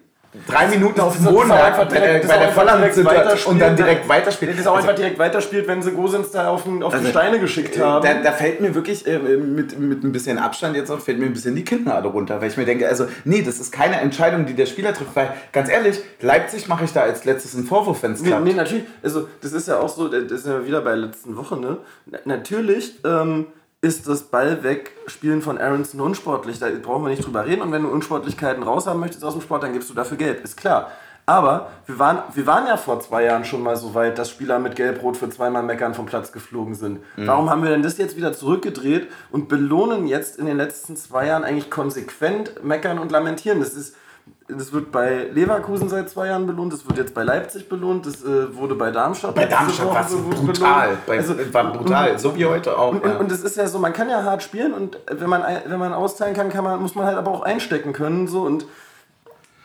drei Minuten auf dem Boden äh, bei der auch einfach direkt Volland weiterspielen. und dann direkt weiterspielt. Das ist auch Also, einfach direkt weiterspielt, wenn sie Gosens da auf, den, auf Also, die Steine geschickt haben. da, da fällt mir wirklich äh, mit, mit ein bisschen Abstand jetzt auch, fällt mir ein bisschen die Kinnlade runter, weil ich mir denke, also nee, das ist keine Entscheidung, die der Spieler trifft, weil ganz ehrlich, Leipzig mache ich da als letztes einen Vorwurf, wenn es Nee, klappt. nee, natürlich, also das ist ja auch so, das ist ja wieder bei der letzten Woche, ne? Na- Natürlich ähm, ist das Ball wegspielen von Aronson unsportlich. Da brauchen wir nicht drüber reden. Und wenn du Unsportlichkeiten raushaben möchtest aus dem Sport, dann gibst du dafür Gelb. Ist klar. Aber wir waren, wir waren ja vor zwei Jahren schon mal so weit, dass Spieler mit Gelb-Rot für zweimal Meckern vom Platz geflogen sind. Mhm. Warum haben wir denn das jetzt wieder zurückgedreht und belohnen jetzt in den letzten zwei Jahren eigentlich konsequent Meckern und Lamentieren? Das ist das wird bei Leverkusen seit zwei Jahren belohnt, das wird jetzt bei Leipzig belohnt, das äh, wurde bei Darmstadt Bei Darmstadt war es brutal. Bei, also, war brutal, so wie heute auch. Und, ja. und es ist ja so, man kann ja hart spielen und wenn man, wenn man austeilen kann, kann man, muss man halt aber auch einstecken können. So, und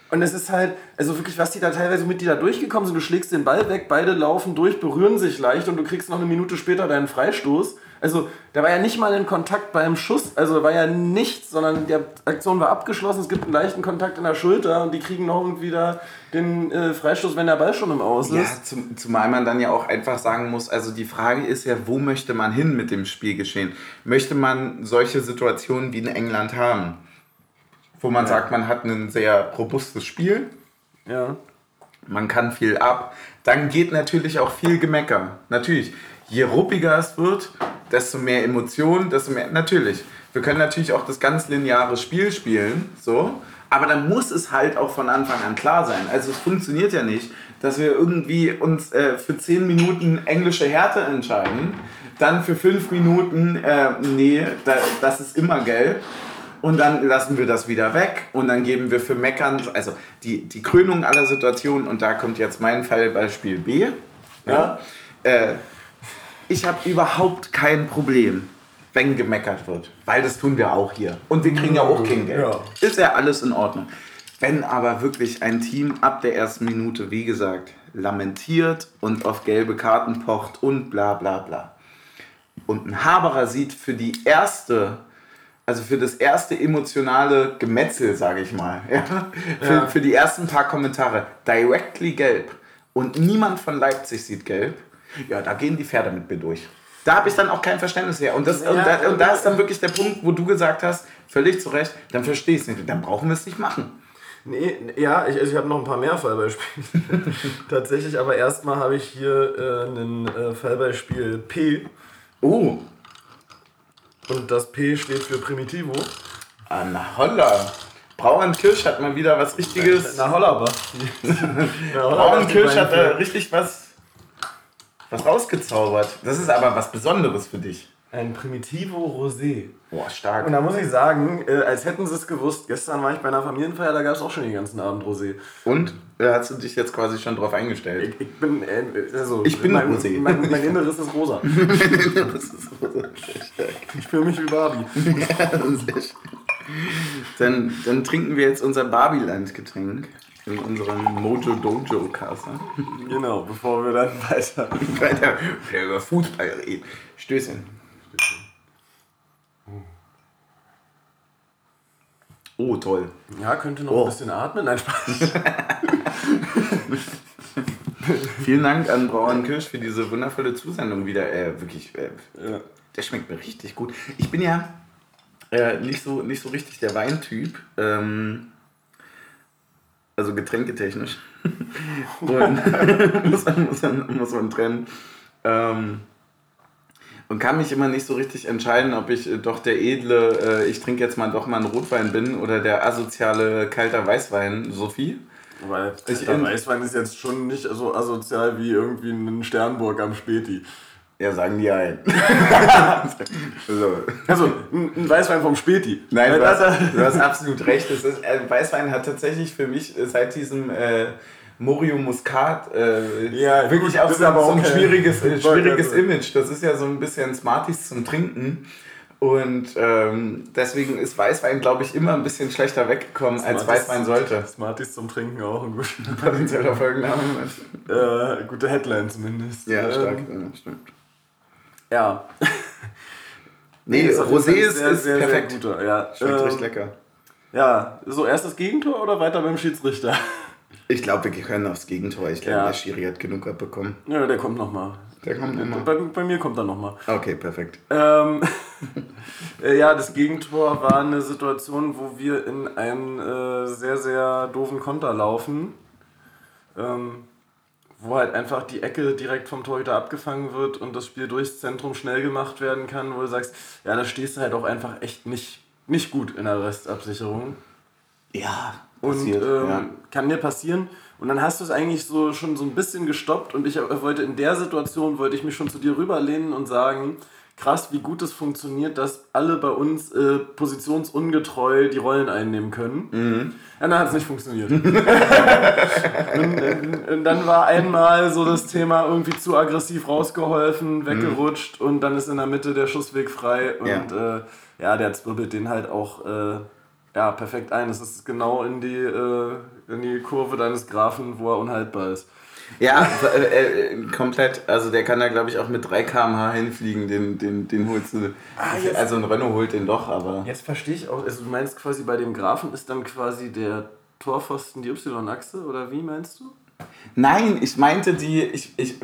und es ist halt, also wirklich, was die da teilweise mit dir da durchgekommen sind, du schlägst den Ball weg, beide laufen durch, berühren sich leicht und du kriegst noch eine Minute später deinen Freistoß. Also, da war ja nicht mal ein Kontakt beim Schuss, also war ja nichts, sondern die Aktion war abgeschlossen, es gibt einen leichten Kontakt in der Schulter und die kriegen noch irgendwie da den äh, Freistoß, wenn der Ball schon im Aus ist. Ja, zum, zumal man dann ja auch einfach sagen muss, also die Frage ist ja, wo möchte man hin mit dem Spielgeschehen? Möchte man solche Situationen wie in England haben? Wo man ja. sagt, man hat ein sehr robustes Spiel. Ja. Man kann viel ab. Dann geht natürlich auch viel Gemecker. Natürlich je ruppiger es wird, desto mehr Emotionen, desto mehr. Natürlich. Wir können natürlich auch das ganz lineare Spiel spielen, so. Aber dann muss es halt auch von Anfang an klar sein. Also es funktioniert ja nicht, dass wir irgendwie uns äh, für 10 Minuten englische Härte entscheiden, dann für 5 Minuten, äh, nee, da, das ist immer gelb. Und dann lassen wir das wieder weg und dann geben wir für Meckern, also die, die Krönung aller Situationen, und da kommt jetzt mein Fallbeispiel B. Ja, äh, ich habe überhaupt kein Problem, wenn gemeckert wird. Weil das tun wir auch hier. Und wir kriegen ja auch kein Geld. Ja. Ist ja alles in Ordnung. Wenn aber wirklich ein Team ab der ersten Minute, wie gesagt, lamentiert und auf gelbe Karten pocht und bla bla bla. Und ein Haberer sieht für die erste, also für das erste emotionale Gemetzel, sage ich mal, [laughs] ja, für, ja. für die ersten paar Kommentare, directly gelb. Und niemand von Leipzig sieht gelb ja, da gehen die Pferde mit mir durch. Da habe ich dann auch kein Verständnis her. Und, das, ja, und, da, und da ist dann wirklich der Punkt, wo du gesagt hast, völlig zu Recht, dann verstehe ich es nicht. Dann brauchen wir es nicht machen. Nee, ja, ich, also ich habe noch ein paar mehr Fallbeispiele. [laughs] Tatsächlich, aber erstmal habe ich hier äh, ein äh, Fallbeispiel P. Oh. Und das P steht für Primitivo. Ah, na holla. Brauer Kirsch hat mal wieder was richtiges. Na holla, Brauer Kirsch hat da richtig was was rausgezaubert. Das ist aber was Besonderes für dich. Ein Primitivo Rosé. Boah, stark. Und da muss ich sagen, äh, als hätten sie es gewusst, gestern war ich bei einer Familienfeier, da gab es auch schon den ganzen Abend Rosé. Und? Äh, hast du dich jetzt quasi schon drauf eingestellt? Ich, ich bin, äh, also, ich bin mein, Rosé. Mein, mein, Inneres ist rosa. [laughs] mein Inneres ist rosa. Ich fühle mich wie Barbie. [laughs] ja, sehr schön. Dann, dann trinken wir jetzt unser Barbieland-Getränk in unserem Mojo Dojo Kasse. Genau, bevor wir dann weiter, weiter über Fußball reden. Stößchen. Stößchen. Oh, toll. Ja, könnte noch oh. ein bisschen atmen. Nein, Spaß. [laughs] Vielen Dank an Brauern Kirsch für diese wundervolle Zusendung wieder. Äh, wirklich, äh, ja. der schmeckt mir richtig gut. Ich bin ja äh, nicht, so, nicht so richtig der Weintyp. Ähm, also getränketechnisch. [laughs] und [laughs] muss, man, muss, man, muss man trennen. Ähm, und kann mich immer nicht so richtig entscheiden, ob ich äh, doch der edle, äh, ich trinke jetzt mal doch mal einen Rotwein bin oder der asoziale kalter Weißwein, Sophie. Weil kalter Weißwein ist jetzt schon nicht so asozial wie irgendwie ein Sternburg am Späti. Ja, sagen die ein. so. [laughs] Also, ein Weißwein vom Späti. Nein, du hast, du hast absolut recht. Das ist, äh, Weißwein hat tatsächlich für mich seit diesem äh, Morio Muscat äh, ja, wirklich auch so, so, ein schwieriges, äh, schwieriges Image. Das ist ja so ein bisschen Smarties zum Trinken. Und ähm, deswegen ist Weißwein, glaube ich, immer ein bisschen schlechter weggekommen, Smarties, als Weißwein sollte. Smarties zum Trinken auch ein guter potenzieller Folgenname. äh, gute Headline zumindest. Ja, stark. Ähm, ja, stimmt. Ja. [laughs] nee, ist Rosé ist, sehr, ist sehr, perfekt. Sehr guter, ja. Schmeckt ähm, recht lecker. Ja, so erst das Gegentor oder weiter beim Schiedsrichter? [laughs] Ich glaube, wir können aufs Gegentor. Ich glaube, ja. der Schiri hat genug abbekommen. Ja, der kommt nochmal. Der kommt nochmal. Bei, bei mir kommt er nochmal. Okay, perfekt. Ähm, [laughs] äh, ja, das Gegentor war eine Situation, wo wir in einen äh, sehr, sehr doofen Konter laufen. Ähm, wo halt einfach die Ecke direkt vom Torhüter abgefangen wird und das Spiel durchs Zentrum schnell gemacht werden kann, wo du sagst, ja, da stehst du halt auch einfach echt nicht, nicht gut in der Restabsicherung. Ja, passiert, und ähm, ja. kann dir passieren. Und dann hast du es eigentlich so schon so ein bisschen gestoppt und ich wollte in der Situation, wollte ich mich schon zu dir rüberlehnen und sagen, krass, wie gut es funktioniert, dass alle bei uns äh, positionsungetreu die Rollen einnehmen können. Mhm. Ja, dann hat es nicht funktioniert. [laughs] und, und, und, dann war einmal so das Thema irgendwie zu aggressiv rausgeholfen, weggerutscht mhm. und dann ist in der Mitte der Schussweg frei und ja, äh, ja der zwirbelt den halt auch äh, ja, perfekt ein. Das ist genau in die, äh, in die Kurve deines Grafen, wo er unhaltbar ist. Ja, äh, äh, komplett. Also der kann da, glaube ich, auch mit 3 km/h hinfliegen. Den, den, den holst du. Ah, also ein Renault holt den doch, aber. Jetzt verstehe ich auch. Also du meinst quasi bei dem Grafen ist dann quasi der Torpfosten die Y-Achse oder wie meinst du? Nein, ich meinte die. Ich, ich,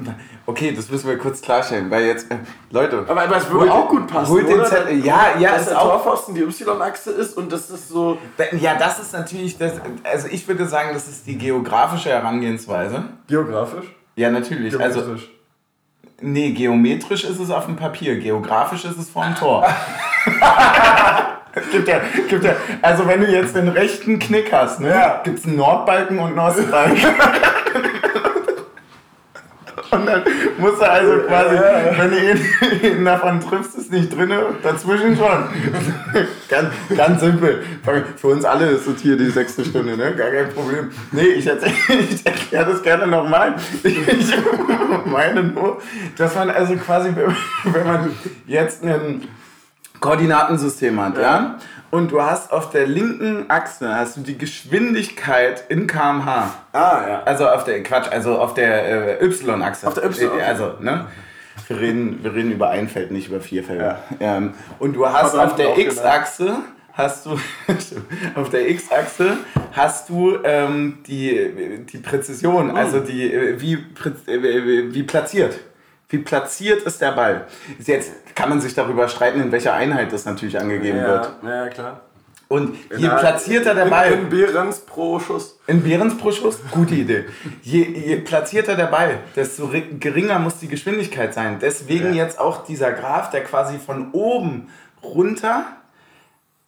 okay, das müssen wir kurz klarstellen, weil jetzt. Äh, Leute. Aber, aber es würde auch gut passen. Holt den Zettel. Ja, ja, dass der Torpfosten die Y-Achse ist und das ist so. Ja, das ist natürlich. Das, also ich würde sagen, das ist die geografische Herangehensweise. Geografisch? Ja, natürlich. Also, nee, geometrisch ist es auf dem Papier, geografisch ist es vorm [laughs] Tor. gibt ja, gibt ja, also wenn du jetzt den rechten Knick hast, ne, ja. gibt es einen Nordbalken und einen Ostbalken. [laughs] Und dann musst du also quasi, wenn du ihn, [laughs] ihn davon triffst, ist nicht drin, dazwischen schon. [laughs] ganz, ganz simpel. Für uns alle ist es hier die sechste Stunde, ne? Gar kein Problem. Nee, ich, [laughs] ich erkläre das gerne nochmal. Ich meine nur, dass man also quasi, wenn man jetzt einen Koordinatensystem hat, ja. ja. Und du hast auf der linken Achse hast du die Geschwindigkeit in kmh. Ah, ja. Also auf der, Quatsch, also auf der äh, Y-Achse. Auf der Y, okay. Also, ne? Wir reden, wir reden über ein Feld, nicht über vier Felder. Ja. Ähm, und du hast auf der X-Achse hast du [laughs] auf der X-Achse hast du ähm, die, die Präzision, mhm. also die wie, äh, wie platziert. Wie platziert ist der Ball? Jetzt kann man sich darüber streiten, in welcher Einheit das natürlich angegeben ja, wird. Ja, klar. Und je in platzierter der Ball. In Behrens pro Schuss. In Behrens pro Schuss? Gute Idee. Je, je platzierter der Ball, desto geringer muss die Geschwindigkeit sein. Deswegen ja. jetzt auch dieser Graph, der quasi von oben runter.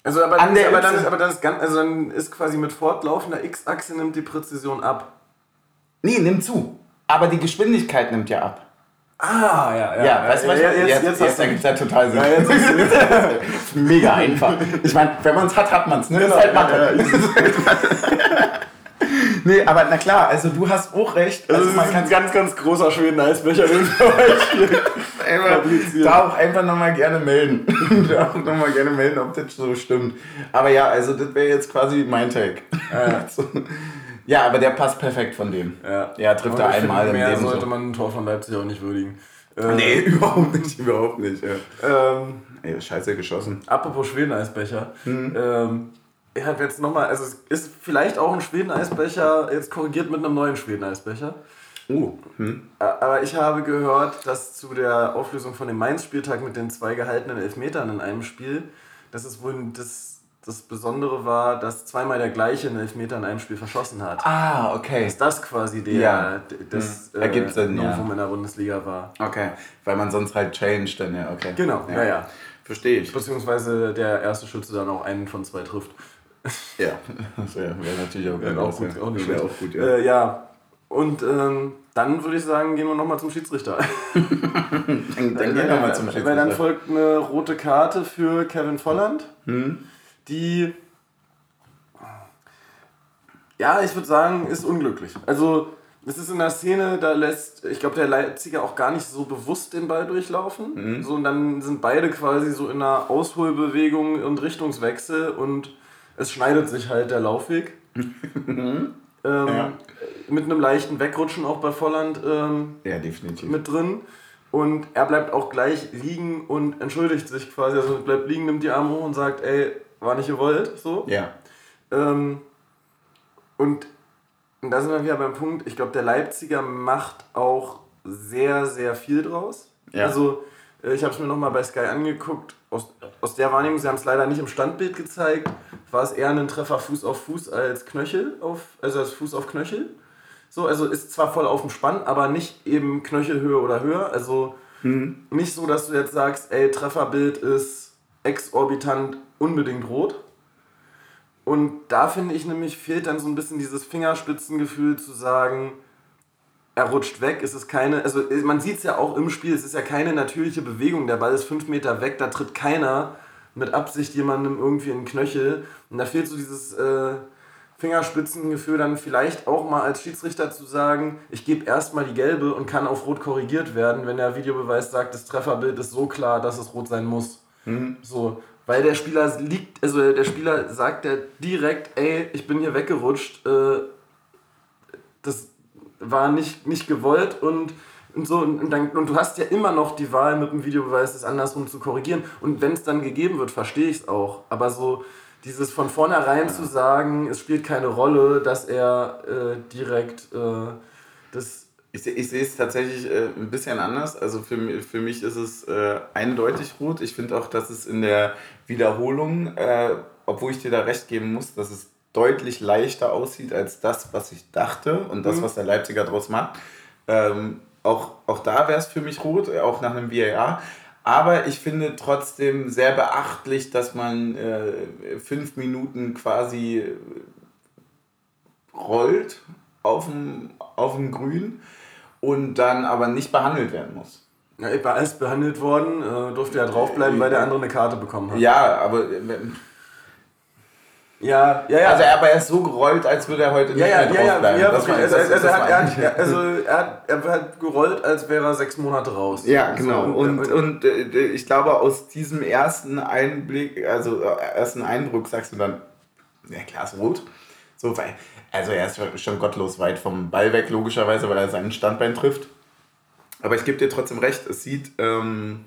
Also, aber, an der aber, dann ist, aber dann ist ganz, also dann ist quasi mit fortlaufender X-Achse nimmt die Präzision ab. Nee, nimmt zu. Aber die Geschwindigkeit nimmt ja ab. Ah, ja, ja. Ja, weißt du, ja, jetzt, jetzt, jetzt, jetzt ergibt ja total Sinn. Ja, jetzt, jetzt, [laughs] Mega einfach. Ich meine, wenn man es hat, hat man es. Ne? Genau, ist halt Mathe. Ja, [laughs] nee, aber na klar, also du hast auch recht. Also, also man kann ein ganz, ganz großer Schweden-Eisbecher, den wir Da auch einfach nochmal gerne melden. [laughs] da auch nochmal gerne melden, ob das so stimmt. Aber ja, also das wäre jetzt quasi mein Take. Ja. Ja, aber der passt perfekt von dem. Ja, ja trifft er einmal im Leben. sollte so. man ein Tor von Leipzig auch nicht würdigen. Ähm, nee, [laughs] überhaupt nicht, überhaupt nicht. Ja. Ähm, Ey, scheiße geschossen. Apropos Schweden-Eisbecher. Hm. Ähm, ich habe jetzt nochmal, also es ist vielleicht auch ein Schweden-Eisbecher, jetzt korrigiert mit einem neuen Schweden-Eisbecher. Oh. Hm. Aber ich habe gehört, dass zu der Auflösung von dem Mainz-Spieltag mit den zwei gehaltenen Elfmetern in einem Spiel, das ist wohl das das Besondere war, dass zweimal der gleiche einen Elfmeter in einem Spiel verschossen hat. Ah, okay. Dass das quasi der, ja. das hm. Ergibt äh, Sinn, Novum ja. in der Bundesliga war. Okay, weil man sonst halt changed dann, ja, okay. Genau, ja, ja. ja. Verstehe ich. Beziehungsweise der erste Schütze dann auch einen von zwei trifft. Ja, [laughs] das wäre wär natürlich auch, wär auch gut. Auch nicht wär auch gut, ja. Äh, ja. Und ähm, dann würde ich sagen, gehen wir nochmal zum Schiedsrichter. [laughs] dann, dann gehen wir nochmal zum Schiedsrichter. Weil dann folgt eine rote Karte für Kevin Volland. Hm die, ja, ich würde sagen, ist unglücklich. Also, es ist in der Szene, da lässt, ich glaube, der Leipziger auch gar nicht so bewusst den Ball durchlaufen. Mhm. So, und dann sind beide quasi so in einer Ausholbewegung und Richtungswechsel und es schneidet sich halt der Laufweg. [laughs] ähm, ja. Mit einem leichten Wegrutschen auch bei Volland ähm, ja, definitiv. mit drin. Und er bleibt auch gleich liegen und entschuldigt sich quasi. Also bleibt liegen, nimmt die Arme hoch und sagt, ey, war nicht gewollt, so. Ja. Ähm, und, und da sind wir wieder beim Punkt, ich glaube, der Leipziger macht auch sehr, sehr viel draus. Ja. Also, äh, ich habe es mir nochmal bei Sky angeguckt. Aus, aus der Wahrnehmung, sie haben es leider nicht im Standbild gezeigt, war es eher ein Treffer Fuß auf Fuß als Knöchel, auf, also als Fuß auf Knöchel. So, also ist zwar voll auf dem Spann, aber nicht eben Knöchelhöhe oder höher. Also mhm. nicht so, dass du jetzt sagst, ey, Trefferbild ist exorbitant unbedingt rot. Und da finde ich nämlich, fehlt dann so ein bisschen dieses Fingerspitzengefühl zu sagen, er rutscht weg, es ist keine, also man sieht es ja auch im Spiel, es ist ja keine natürliche Bewegung, der Ball ist fünf Meter weg, da tritt keiner mit Absicht jemandem irgendwie in den Knöchel. Und da fehlt so dieses äh, Fingerspitzengefühl, dann vielleicht auch mal als Schiedsrichter zu sagen, ich gebe erstmal die gelbe und kann auf rot korrigiert werden, wenn der Videobeweis sagt, das Trefferbild ist so klar, dass es rot sein muss. Mhm. So, weil der Spieler liegt, also der Spieler sagt ja direkt, ey, ich bin hier weggerutscht, äh, das war nicht, nicht gewollt und, und so. Und, dann, und du hast ja immer noch die Wahl, mit dem Videobeweis das andersrum zu korrigieren. Und wenn es dann gegeben wird, verstehe ich es auch. Aber so dieses von vornherein ja. zu sagen, es spielt keine Rolle, dass er äh, direkt äh, das. Ich, ich sehe es tatsächlich äh, ein bisschen anders. Also für, für mich ist es äh, eindeutig rot. Ich finde auch, dass es in der Wiederholung, äh, obwohl ich dir da recht geben muss, dass es deutlich leichter aussieht als das, was ich dachte und das, mhm. was der Leipziger draus macht. Ähm, auch, auch da wäre es für mich rot, auch nach einem VAR. Aber ich finde trotzdem sehr beachtlich, dass man äh, fünf Minuten quasi rollt auf dem, auf dem Grün und dann aber nicht behandelt werden muss. Ja, er ist behandelt worden, äh, durfte ja draufbleiben, weil der andere eine Karte bekommen hat. Ja, aber äh, ja, ja, ja. Also, er ist so gerollt, als würde er heute nicht ja, ja, mehr ja, bleiben. Ja, das war, also, also, er, hat, er, hat, [laughs] also er, hat, er hat gerollt, als wäre er sechs Monate raus. Ja, genau. So, und, und, und äh, ich glaube, aus diesem ersten Einblick, also äh, ersten Eindruck sagst du dann, ja klar, ist rot. So, weil, also er ist schon gottlos weit vom Ball weg, logischerweise, weil er seinen Standbein trifft. Aber ich gebe dir trotzdem recht, es sieht... Ähm,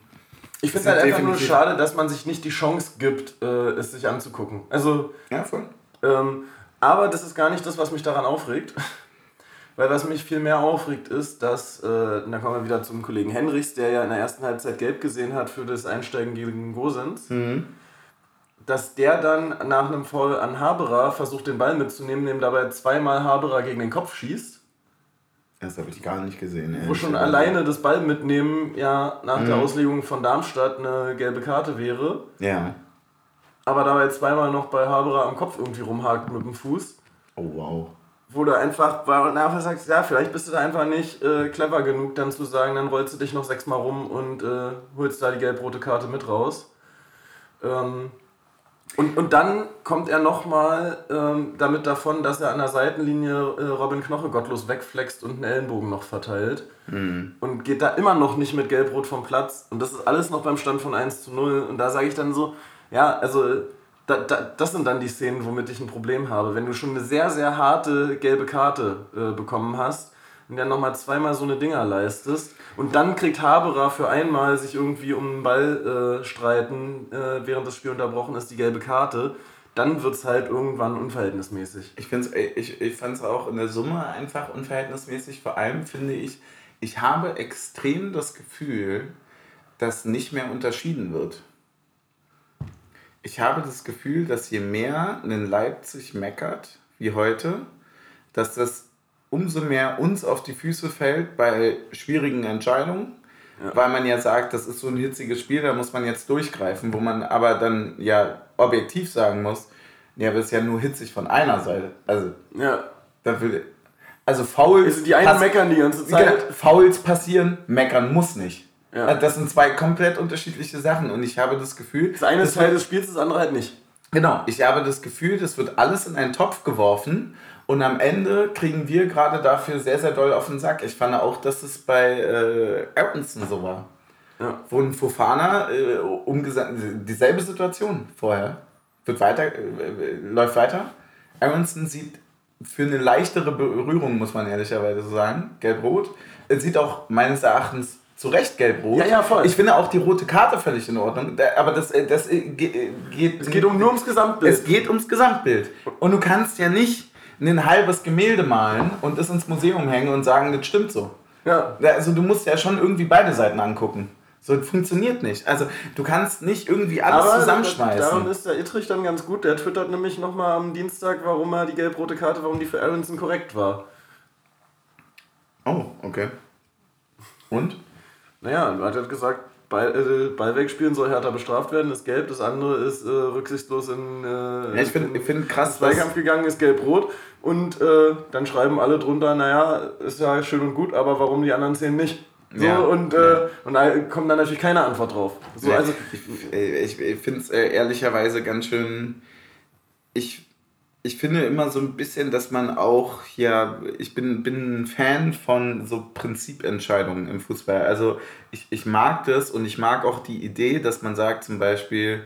ich finde es halt einfach nur schade, dass man sich nicht die Chance gibt, äh, es sich anzugucken. Also. Ja, voll. Ähm, aber das ist gar nicht das, was mich daran aufregt. [laughs] Weil was mich viel mehr aufregt, ist, dass, äh, da kommen wir wieder zum Kollegen Henrichs, der ja in der ersten Halbzeit gelb gesehen hat für das Einsteigen gegen Gosens, mhm. Dass der dann nach einem Foul an Haberer versucht, den Ball mitzunehmen, dem dabei zweimal Haberer gegen den Kopf schießt das habe ich gar nicht gesehen. Wo schon alleine das Ball mitnehmen ja nach mhm. der Auslegung von Darmstadt eine gelbe Karte wäre. Ja. Aber dabei zweimal noch bei Haberer am Kopf irgendwie rumhakt mit dem Fuß. Oh wow. Wo du einfach, weil nachher sagst, ja, vielleicht bist du da einfach nicht äh, clever genug, dann zu sagen, dann rollst du dich noch sechsmal rum und äh, holst da die gelb-rote Karte mit raus. Ähm, und, und dann kommt er nochmal ähm, damit davon, dass er an der Seitenlinie äh, Robin Knoche gottlos wegflext und einen Ellenbogen noch verteilt. Mhm. Und geht da immer noch nicht mit Gelb-Rot vom Platz. Und das ist alles noch beim Stand von 1 zu 0. Und da sage ich dann so, ja, also da, da, das sind dann die Szenen, womit ich ein Problem habe. Wenn du schon eine sehr, sehr harte gelbe Karte äh, bekommen hast und dann nochmal zweimal so eine Dinger leistest und dann kriegt Haberer für einmal sich irgendwie um den Ball äh, streiten, äh, während das Spiel unterbrochen ist, die gelbe Karte, dann wird es halt irgendwann unverhältnismäßig. Ich, ich, ich fand es auch in der Summe einfach unverhältnismäßig. Vor allem finde ich, ich habe extrem das Gefühl, dass nicht mehr unterschieden wird. Ich habe das Gefühl, dass je mehr ein Leipzig meckert, wie heute, dass das umso mehr uns auf die Füße fällt bei schwierigen Entscheidungen, ja. weil man ja sagt, das ist so ein hitziges Spiel, da muss man jetzt durchgreifen, wo man aber dann ja objektiv sagen muss, ja, aber es ist ja nur hitzig von einer Seite. Also, ja. da will, also Fouls. Also die einen meckern die ganze Zeit. Genau, Fouls passieren, meckern muss nicht. Ja. Das sind zwei komplett unterschiedliche Sachen und ich habe das Gefühl. Das eine ist Teil des Spiels, das andere halt nicht. Genau, ich habe das Gefühl, das wird alles in einen Topf geworfen und am Ende kriegen wir gerade dafür sehr, sehr doll auf den Sack. Ich fand auch, dass es bei äh, Aronson so war. Ja. Wo ein Fofana äh, umgesandt, dieselbe Situation vorher, wird weiter, äh, läuft weiter. Aronson sieht für eine leichtere Berührung, muss man ehrlicherweise sagen, gelb-rot, sieht auch meines Erachtens zu Recht gelb-rot. Ja, ja, voll. Ich finde auch die rote Karte völlig in Ordnung. Aber das, äh, das äh, geht. Es geht um, nur ums Gesamtbild. Es geht ums Gesamtbild. Und du kannst ja nicht ein halbes Gemälde malen und es ins Museum hängen und sagen, das stimmt so. Ja. Also du musst ja schon irgendwie beide Seiten angucken. So das funktioniert nicht. Also du kannst nicht irgendwie alles Aber zusammenschmeißen. Darum ist der Ittrich dann ganz gut. Der twittert nämlich nochmal am Dienstag, warum er die gelb-rote Karte, warum die für Aronson korrekt war. Okay. Und? Naja, man hat gesagt, Ball, äh, Ball wegspielen soll härter bestraft werden, ist gelb. Das andere ist äh, rücksichtslos in, äh, ja, ich find, find krass, Zweikampf gegangen, ist gelb-rot. Und äh, dann schreiben alle drunter, naja, ist ja schön und gut, aber warum die anderen zehn nicht? So, ja. und, äh, ja. und da kommt dann natürlich keine Antwort drauf. So, also, ich ich, ich finde es äh, ehrlicherweise ganz schön. Ich ich finde immer so ein bisschen, dass man auch hier, ich bin, bin ein Fan von so Prinzipentscheidungen im Fußball. Also ich, ich mag das und ich mag auch die Idee, dass man sagt zum Beispiel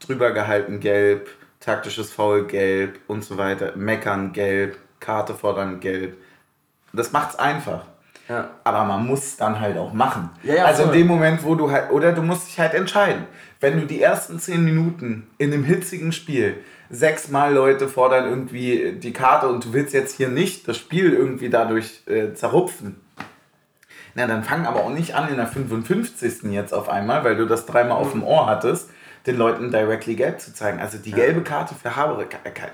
drüber gehalten gelb, taktisches Foul gelb und so weiter, meckern gelb, Karte fordern gelb. Das macht es einfach. Ja. Aber man muss dann halt auch machen. Ja, ja, also in dem Moment, wo du halt, oder du musst dich halt entscheiden. Wenn du die ersten zehn Minuten in einem hitzigen Spiel sechsmal Leute fordern irgendwie die Karte und du willst jetzt hier nicht das Spiel irgendwie dadurch äh, zerrupfen. Na, dann fang aber auch nicht an in der 55. jetzt auf einmal, weil du das dreimal auf dem Ohr hattest, den Leuten directly gelb zu zeigen. Also die gelbe Karte für Haber,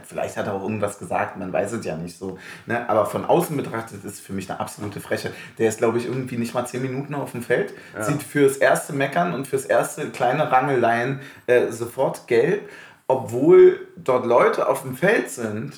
vielleicht hat er auch irgendwas gesagt, man weiß es ja nicht so. Ne? Aber von außen betrachtet ist es für mich eine absolute Freche. Der ist, glaube ich, irgendwie nicht mal zehn Minuten auf dem Feld, ja. sieht fürs erste Meckern und fürs erste kleine Rangeleien äh, sofort gelb obwohl dort Leute auf dem Feld sind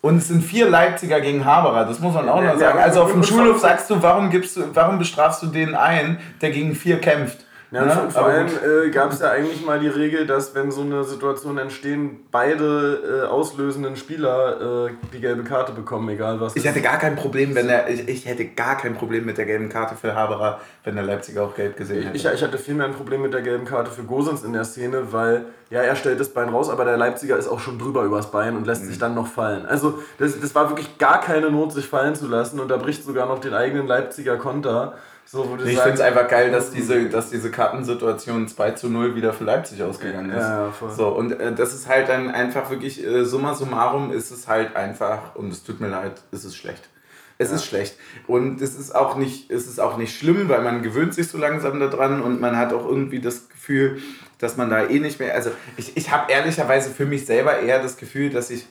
und es sind vier Leipziger gegen Haberer, das muss man auch noch sagen. Also auf dem Schulhof sagst du, warum gibst du, warum bestrafst du den einen, der gegen vier kämpft? Ja, ne? vor, allem äh, gab es ja eigentlich mal die Regel, dass wenn so eine Situation entstehen, beide äh, auslösenden Spieler äh, die gelbe Karte bekommen, egal was. Ich hätte gar kein Problem, wenn er, ich, ich, hätte gar kein Problem mit der gelben Karte für Haberer, wenn der Leipziger auch gelb gesehen hätte. Ich, ich hatte vielmehr ein Problem mit der gelben Karte für Gosens in der Szene, weil ja, er stellt das Bein raus, aber der Leipziger ist auch schon drüber übers Bein und lässt mhm. sich dann noch fallen. Also das, das war wirklich gar keine Not, sich fallen zu lassen und da bricht sogar noch den eigenen Leipziger Konter. So, ich finde es einfach geil, dass diese, dass diese Kartensituation 2 zu 0 wieder für Leipzig ausgegangen ist. Ja, ja, voll. So, und äh, das ist halt dann einfach wirklich, äh, summa summarum ist es halt einfach, und es tut mir leid, ist es schlecht. Es ja. ist schlecht. Und es ist, auch nicht, es ist auch nicht schlimm, weil man gewöhnt sich so langsam daran und man hat auch irgendwie das Gefühl, dass man da eh nicht mehr. Also ich, ich habe ehrlicherweise für mich selber eher das Gefühl, dass ich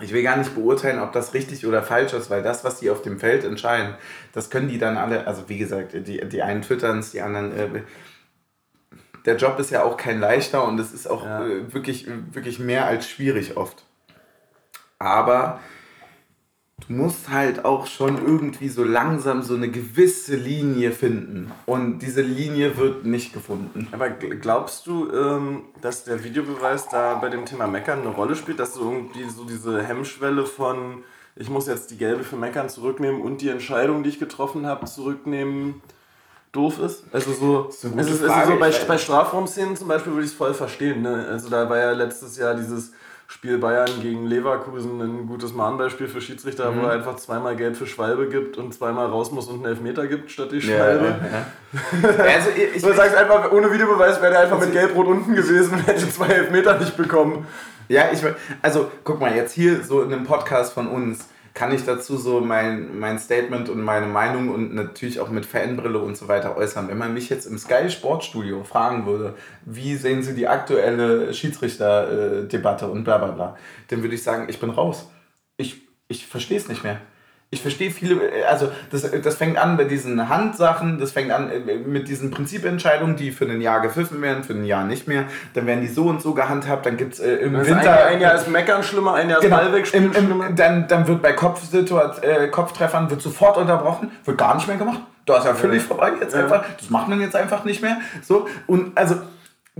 ich will gar nicht beurteilen, ob das richtig oder falsch ist, weil das, was die auf dem Feld entscheiden, das können die dann alle, also wie gesagt, die, die einen twittern es, die anderen. Äh, der Job ist ja auch kein leichter und es ist auch ja. äh, wirklich, wirklich mehr als schwierig oft. Aber du musst halt auch schon irgendwie so langsam so eine gewisse Linie finden. Und diese Linie wird nicht gefunden. Aber glaubst du, ähm, dass der Videobeweis da bei dem Thema Meckern eine Rolle spielt, dass du irgendwie so diese Hemmschwelle von ich muss jetzt die gelbe für Meckern zurücknehmen und die Entscheidung, die ich getroffen habe, zurücknehmen, doof ist? Also so, ist, also, also so bei, bei Strafraumszenen zum Beispiel würde ich es voll verstehen. Ne? Also da war ja letztes Jahr dieses Spiel Bayern gegen Leverkusen ein gutes Mahnbeispiel für Schiedsrichter, mhm. wo er einfach zweimal Geld für Schwalbe gibt und zweimal raus muss und einen Elfmeter gibt statt die Schwalbe. Ja, ja, [laughs] also ich, du sagst einfach, ohne Videobeweis wäre er einfach also mit Gelb-Rot unten gewesen und hätte zwei Elfmeter nicht bekommen. Ja, ich also guck mal, jetzt hier so in einem Podcast von uns kann ich dazu so mein, mein Statement und meine Meinung und natürlich auch mit Fanbrille und so weiter äußern. Wenn man mich jetzt im Sky Sportstudio fragen würde, wie sehen Sie die aktuelle Schiedsrichterdebatte und bla bla bla, dann würde ich sagen, ich bin raus. Ich, ich verstehe es nicht mehr. Ich verstehe viele, also das, das fängt an bei diesen Handsachen, das fängt an äh, mit diesen Prinzipentscheidungen, die für ein Jahr gepfiffen werden, für ein Jahr nicht mehr. Dann werden die so und so gehandhabt, dann gibt es äh, im also Winter... Ein, ein, Jahr ist Meckern schlimmer, ein Jahr ist genau, Ball schlimmer. Dann, dann wird bei Kopfsituat, äh, Kopftreffern wird sofort unterbrochen, wird gar nicht mehr gemacht. Da ist ja völlig ja. vorbei jetzt ja. einfach. Das macht man jetzt einfach nicht mehr. So, und also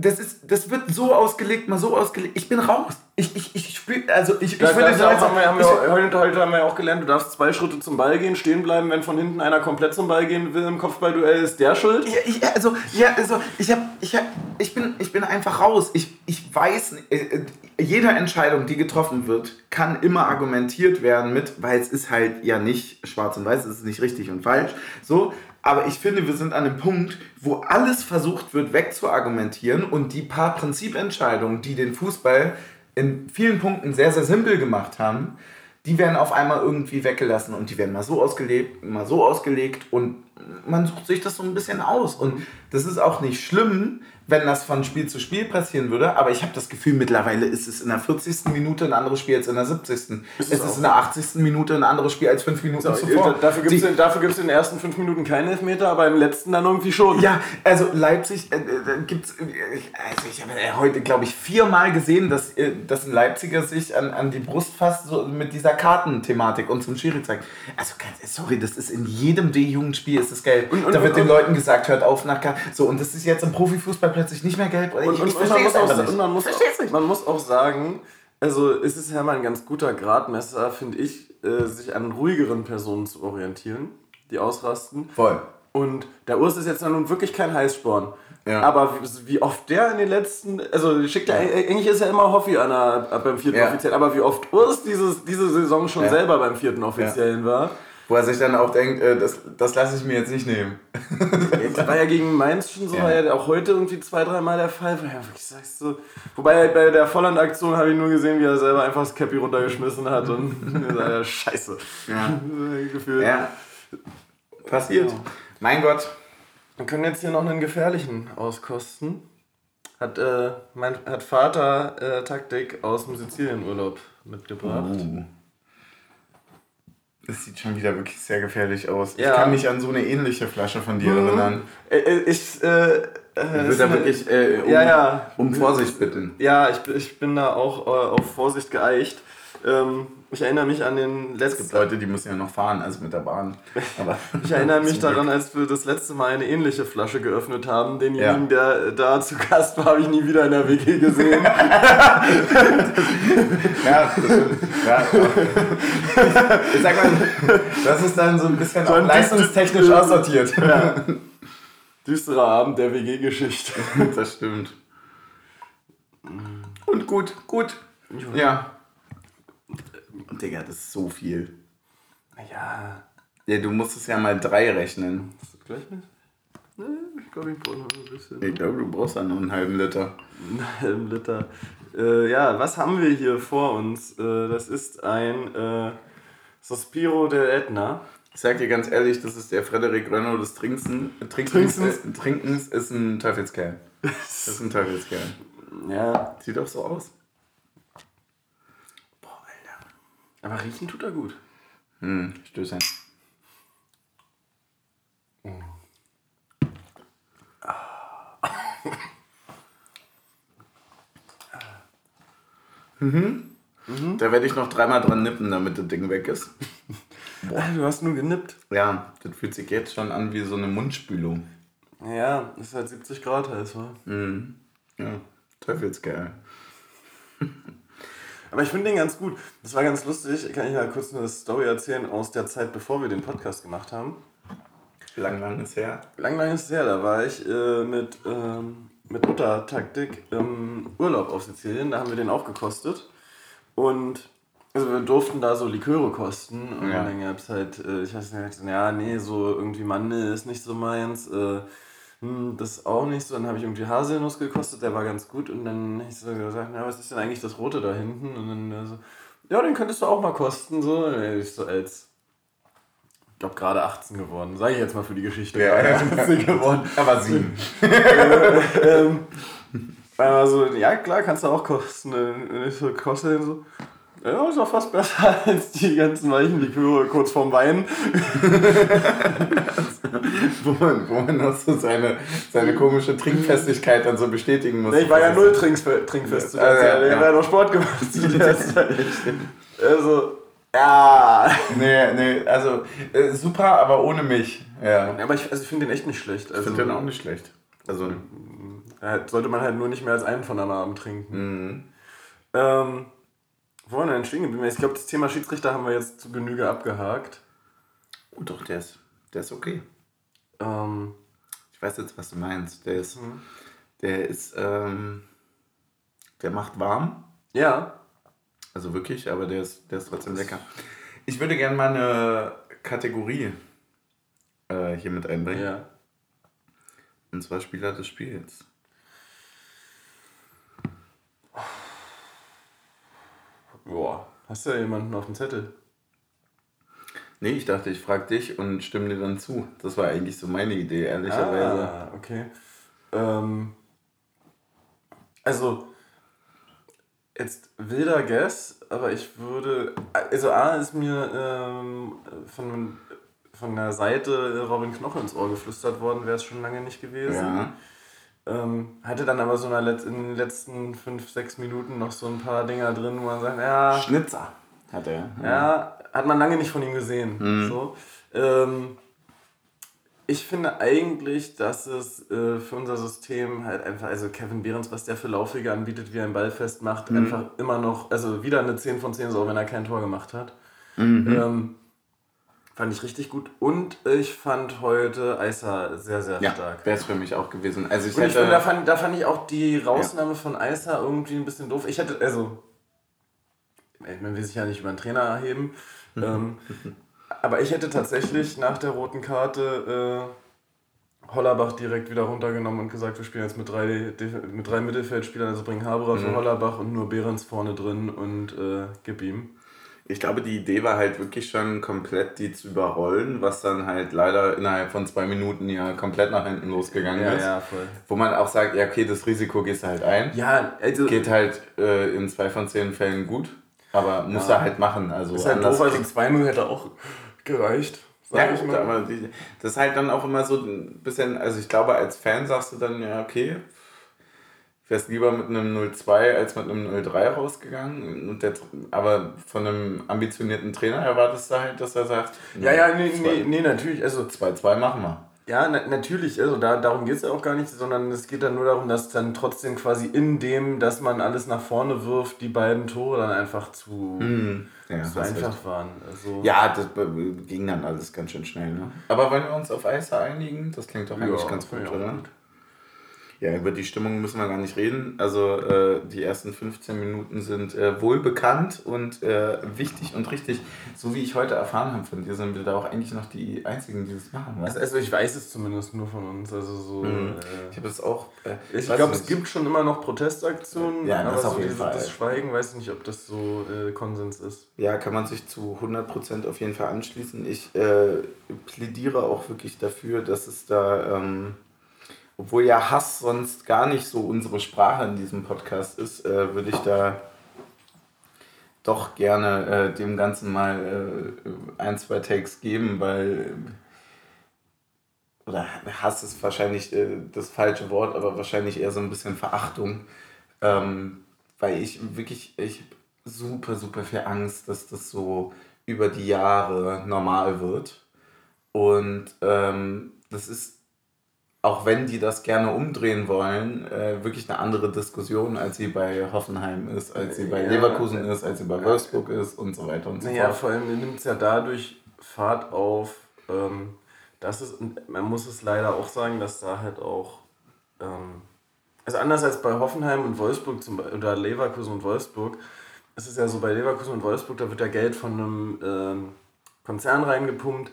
das, ist, das wird so ausgelegt, mal so ausgelegt. Ich bin raus. Ich, ich, ich spüre, also ich, ich würde sagen, haben wir, haben wir heute, heute haben wir ja auch gelernt, du darfst zwei Schritte zum Ball gehen, stehen bleiben, wenn von hinten einer komplett zum Ball gehen will im Kopfballduell, ist der schuld. Ja, ich, also, ja, also ich, hab, ich, hab, ich, bin, ich bin einfach raus. Ich, ich weiß, äh, jede Entscheidung, die getroffen wird, kann immer argumentiert werden mit, weil es ist halt ja nicht schwarz und weiß, es ist nicht richtig und falsch. So, aber ich finde, wir sind an einem Punkt, wo alles versucht wird wegzuargumentieren und die paar Prinzipentscheidungen, die den Fußball in vielen Punkten sehr, sehr simpel gemacht haben, die werden auf einmal irgendwie weggelassen und die werden mal so ausgelegt, mal so ausgelegt und man sucht sich das so ein bisschen aus. Und das ist auch nicht schlimm, wenn das von Spiel zu Spiel passieren würde. Aber ich habe das Gefühl, mittlerweile ist es in der 40. Minute ein anderes Spiel als in der 70. Ist es, es ist in der 80. Minute ein anderes Spiel als fünf Minuten so, zuvor. Dafür gibt es in den ersten fünf Minuten keinen Elfmeter, aber im letzten dann irgendwie schon. Ja, also Leipzig äh, äh, gibt es, äh, also ich habe äh, heute, glaube ich, viermal gesehen, dass, äh, dass ein Leipziger sich an, an die Brust fasst so mit dieser Kartenthematik und zum Schiri zeigt. Also, sorry, das ist in jedem D-Jugendspiel ist das geil. Und, und, da wird und, den Leuten gesagt, hört auf nach Karten. So, und das ist jetzt im Profifußball plötzlich nicht mehr gelb. Und, ich, ich verstehe es auch, nicht. Man muss, auch, man muss auch sagen, also es ist ja mal ein ganz guter Gradmesser, finde ich, äh, sich an ruhigeren Personen zu orientieren, die ausrasten. Voll. Und der Urs ist jetzt nun wirklich kein Heißsporn. Ja. Aber wie, wie, oft der in den letzten, also schickt ja. eigentlich ist ja immer Hoffi an der, beim vierten ja. Offiziellen, aber wie oft Urs dieses, diese Saison schon selber beim vierten Offiziellen war. Wo er sich dann auch denkt, äh, das, das lasse ich mir jetzt nicht nehmen. das war ja gegen Mainz schon so, ja. war ja auch heute irgendwie zwei, dreimal der Fall. Ja, wirklich sagst so. Wobei bei der Volland-Aktion habe ich nur gesehen, wie er selber einfach das Cappy runtergeschmissen hat und [laughs] gesagt, ja, scheiße. Ja. [laughs] Gefühl. Ja. Passiert. Ja. Mein Gott. Wir können jetzt hier noch einen gefährlichen auskosten. Hat, äh, mein hat Vater äh, Taktik aus dem Sizilienurlaub mitgebracht. Uh. Das sieht schon wieder wirklich sehr gefährlich aus. Ja. Ich kann mich an so eine ähnliche Flasche von dir mhm. erinnern. Äh, äh, ich, äh, äh, ich würde da wirklich äh, um, ja, ja. um Vorsicht bitten. Ja, ich, ich bin da auch äh, auf Vorsicht geeicht. Ähm, ich erinnere mich an den letzten. Es gibt Leute, die müssen ja noch fahren, also mit der Bahn. [laughs] Aber ich erinnere [laughs] mich daran, als wir das letzte Mal eine ähnliche Flasche geöffnet haben. Denjenigen, ja. der da zu Gast war, habe ich nie wieder in der WG gesehen. [laughs] ja, das stimmt. Ja, ich sag mal, das ist dann so ein bisschen so ein leistungstechnisch aussortiert. Ja. Düsterer Abend der WG-Geschichte. Das stimmt. Und gut, gut. Ja. Digga, das ist so viel. Ja. Ja, du musst es ja mal drei rechnen. Ist das gleich nicht? Nee, ich glaube, ich brauche noch ein bisschen. Ich glaube, du brauchst dann noch einen halben Liter. Einen halben Liter. Äh, ja, was haben wir hier vor uns? Äh, das ist ein äh, Sospiro del Etna. Ich sag dir ganz ehrlich, das ist der Frederik Renault des Trinksen. Trinkens, Trinkens. Äh, Trinkens ist ein Teufelskerl. Das [laughs] ist ein Teufelskerl. Ja. Sieht auch so aus. Aber riechen tut er gut. Hm, Stößchen. [laughs] Mhm. Mhm. Da werde ich noch dreimal dran nippen, damit das Ding weg ist. Boah. [laughs] Du hast nur genippt. Ja, das fühlt sich jetzt schon an wie so eine Mundspülung. Ja, ist halt 70 Grad heiß, wa? Mhm. Ja, Teufelsgeil. [laughs] Aber ich finde den ganz gut. Das war ganz lustig. Kann ich mal kurz eine Story erzählen aus der Zeit, bevor wir den Podcast gemacht haben. Lang, lang ist her. Lang, lang ist her. Da war ich äh, mit, ähm, mit Muttertaktik im Urlaub auf Sizilien. Da haben wir den auch gekostet. Und also wir durften da so Liköre kosten. Und ja. dann gab es halt, äh, ich weiß nicht, ja, nee, so irgendwie Mandel ist nicht so meins. Äh, hm, das auch nicht so. Dann habe ich irgendwie Haselnuss gekostet, der war ganz gut. Und dann habe ich so gesagt, na, was ist denn eigentlich das Rote da hinten? Und dann so, ja, den könntest du auch mal kosten. So, und ich so als, ich glaube, gerade 18 geworden. Sage ich jetzt mal für die Geschichte. Ja, ja. [laughs] geworden. Aber sieben. ähm, also, ja, klar, kannst du auch kosten. Und ich so, kostet so, ja, ist auch fast besser [laughs] als die ganzen weichen Liköre kurz vorm Wein. [laughs] wo, man, wo man noch so seine, seine komische Trinkfestigkeit dann so bestätigen muss. Nee, ich war ja null trinkfest zu der Zeit. Ja, ja. Ich habe ja noch Sport gemacht zu der Zeit. Also, ja. Nee, nee, also äh, super, aber ohne mich. Ja. Aber ich, also ich finde den echt nicht schlecht. Also, ich finde den auch nicht schlecht. Also. Sollte man halt nur nicht mehr als einen von einem Abend trinken. Mhm. Ähm, wo waren wir denn stehen geblieben? Ich glaube, das Thema Schiedsrichter haben wir jetzt zu Genüge abgehakt. Oh doch, der ist, der ist okay. Ähm, ich weiß jetzt, was du meinst. Der ist, mhm. der ist, ähm, der macht warm. Ja. Also wirklich, aber der ist, der ist trotzdem lecker. Ich würde gerne mal eine Kategorie äh, hier mit einbringen. Ja. Und zwar Spieler des Spiels. Boah, hast du da jemanden auf dem Zettel? Nee, ich dachte, ich frage dich und stimme dir dann zu. Das war eigentlich so meine Idee, ehrlicherweise. Ah, okay. Ähm, also, jetzt wilder Guess, aber ich würde. Also, A ist mir ähm, von, von der Seite Robin Knoche ins Ohr geflüstert worden, wäre es schon lange nicht gewesen. Ja. Ähm, hatte dann aber so in, in den letzten 5, 6 Minuten noch so ein paar Dinger drin, wo man sagt, ja. Schnitzer hat er. Ja, ja hat man lange nicht von ihm gesehen. Mhm. So. Ähm, ich finde eigentlich, dass es äh, für unser System halt einfach, also Kevin Behrens, was der für Laufwege anbietet, wie er ein Ball festmacht, mhm. einfach immer noch, also wieder eine 10 von 10 so, wenn er kein Tor gemacht hat. Mhm. Ähm, Fand ich richtig gut. Und ich fand heute Eisa sehr, sehr ja, stark. Wäre es für mich auch gewesen. Also ich, und ich hätte, find, da, fand, da fand ich auch die Rausnahme ja. von Eisa irgendwie ein bisschen doof. Ich hätte, also, man will sich ja nicht über einen Trainer erheben. ähm, aber ich hätte tatsächlich nach der roten Karte äh, Hollerbach direkt wieder runtergenommen und gesagt, wir spielen jetzt mit drei, mit drei Mittelfeldspielern, also bringen Haberer mhm. für Hollerbach und nur Behrens vorne drin und äh, gib ihm ich glaube, die Idee war halt wirklich schon komplett die zu überrollen, was dann halt leider innerhalb von zwei Minuten ja komplett nach hinten losgegangen ja, ist. Ja, voll. Wo man auch sagt, ja, okay, das Risiko gehst du halt ein. Ja, also. Geht halt äh, in zwei von zehn Fällen gut, aber muss ja. er halt machen. Also ist halt doof, also 2-0 hätte auch gereicht. Ja, gut, aber die, das ist halt dann auch immer so ein bisschen, also ich glaube, als Fan sagst du dann, ja, okay, wärst lieber mit einem 0-2 als mit einem 0-3 rausgegangen. Und der, aber von einem ambitionierten Trainer erwartest du halt, dass er sagt: Ja, ja, nee, nee, nee, natürlich. Also 2-2 machen wir. Ja, na, natürlich, also da, darum geht es ja auch gar nicht, sondern es geht dann nur darum, dass dann trotzdem quasi in dem, dass man alles nach vorne wirft, die beiden Tore dann einfach zu, hm, ja, zu einfach recht. waren. Also ja, das ging dann alles ganz schön schnell. Ne? Aber wollen wir uns auf Eis einigen? Das klingt doch eigentlich ja, ganz gut, oder? Gut. Ja, über die Stimmung müssen wir gar nicht reden. Also äh, die ersten 15 Minuten sind äh, wohlbekannt und äh, wichtig und richtig. So wie ich heute erfahren habe von dir, sind wir da auch eigentlich noch die Einzigen, die das machen. Also, also ich weiß es zumindest nur von uns. Also so, mhm. Äh, ich habe es auch... Äh, ich glaube, es gibt schon immer noch Protestaktionen. Ja, das auf jeden Fall. Das Schweigen, weiß ich nicht, ob das so äh, Konsens ist. Ja, kann man sich zu 100% auf jeden Fall anschließen. Ich plädiere auch wirklich dafür, dass es da... Ähm, obwohl ja Hass sonst gar nicht so unsere Sprache in diesem Podcast ist, äh, würde ich da doch gerne äh, dem Ganzen mal äh, ein, zwei Takes geben, weil oder Hass ist wahrscheinlich äh, das falsche Wort, aber wahrscheinlich eher so ein bisschen Verachtung, ähm, weil ich wirklich, ich habe super, super viel Angst, dass das so über die Jahre normal wird. Und ähm, das ist auch wenn die das gerne umdrehen wollen, äh, wirklich eine andere Diskussion, als sie bei Hoffenheim ist, als sie bei ja, Leverkusen ist, als sie bei Wolfsburg ist und so weiter und so naja, fort. Ja, vor allem nimmt es ja dadurch Fahrt auf, ähm, dass es, man muss es leider auch sagen, dass da halt auch, ähm, also anders als bei Hoffenheim und Wolfsburg zum Beispiel, oder Leverkusen und Wolfsburg, ist es ja so, bei Leverkusen und Wolfsburg, da wird ja Geld von einem ähm, Konzern reingepumpt,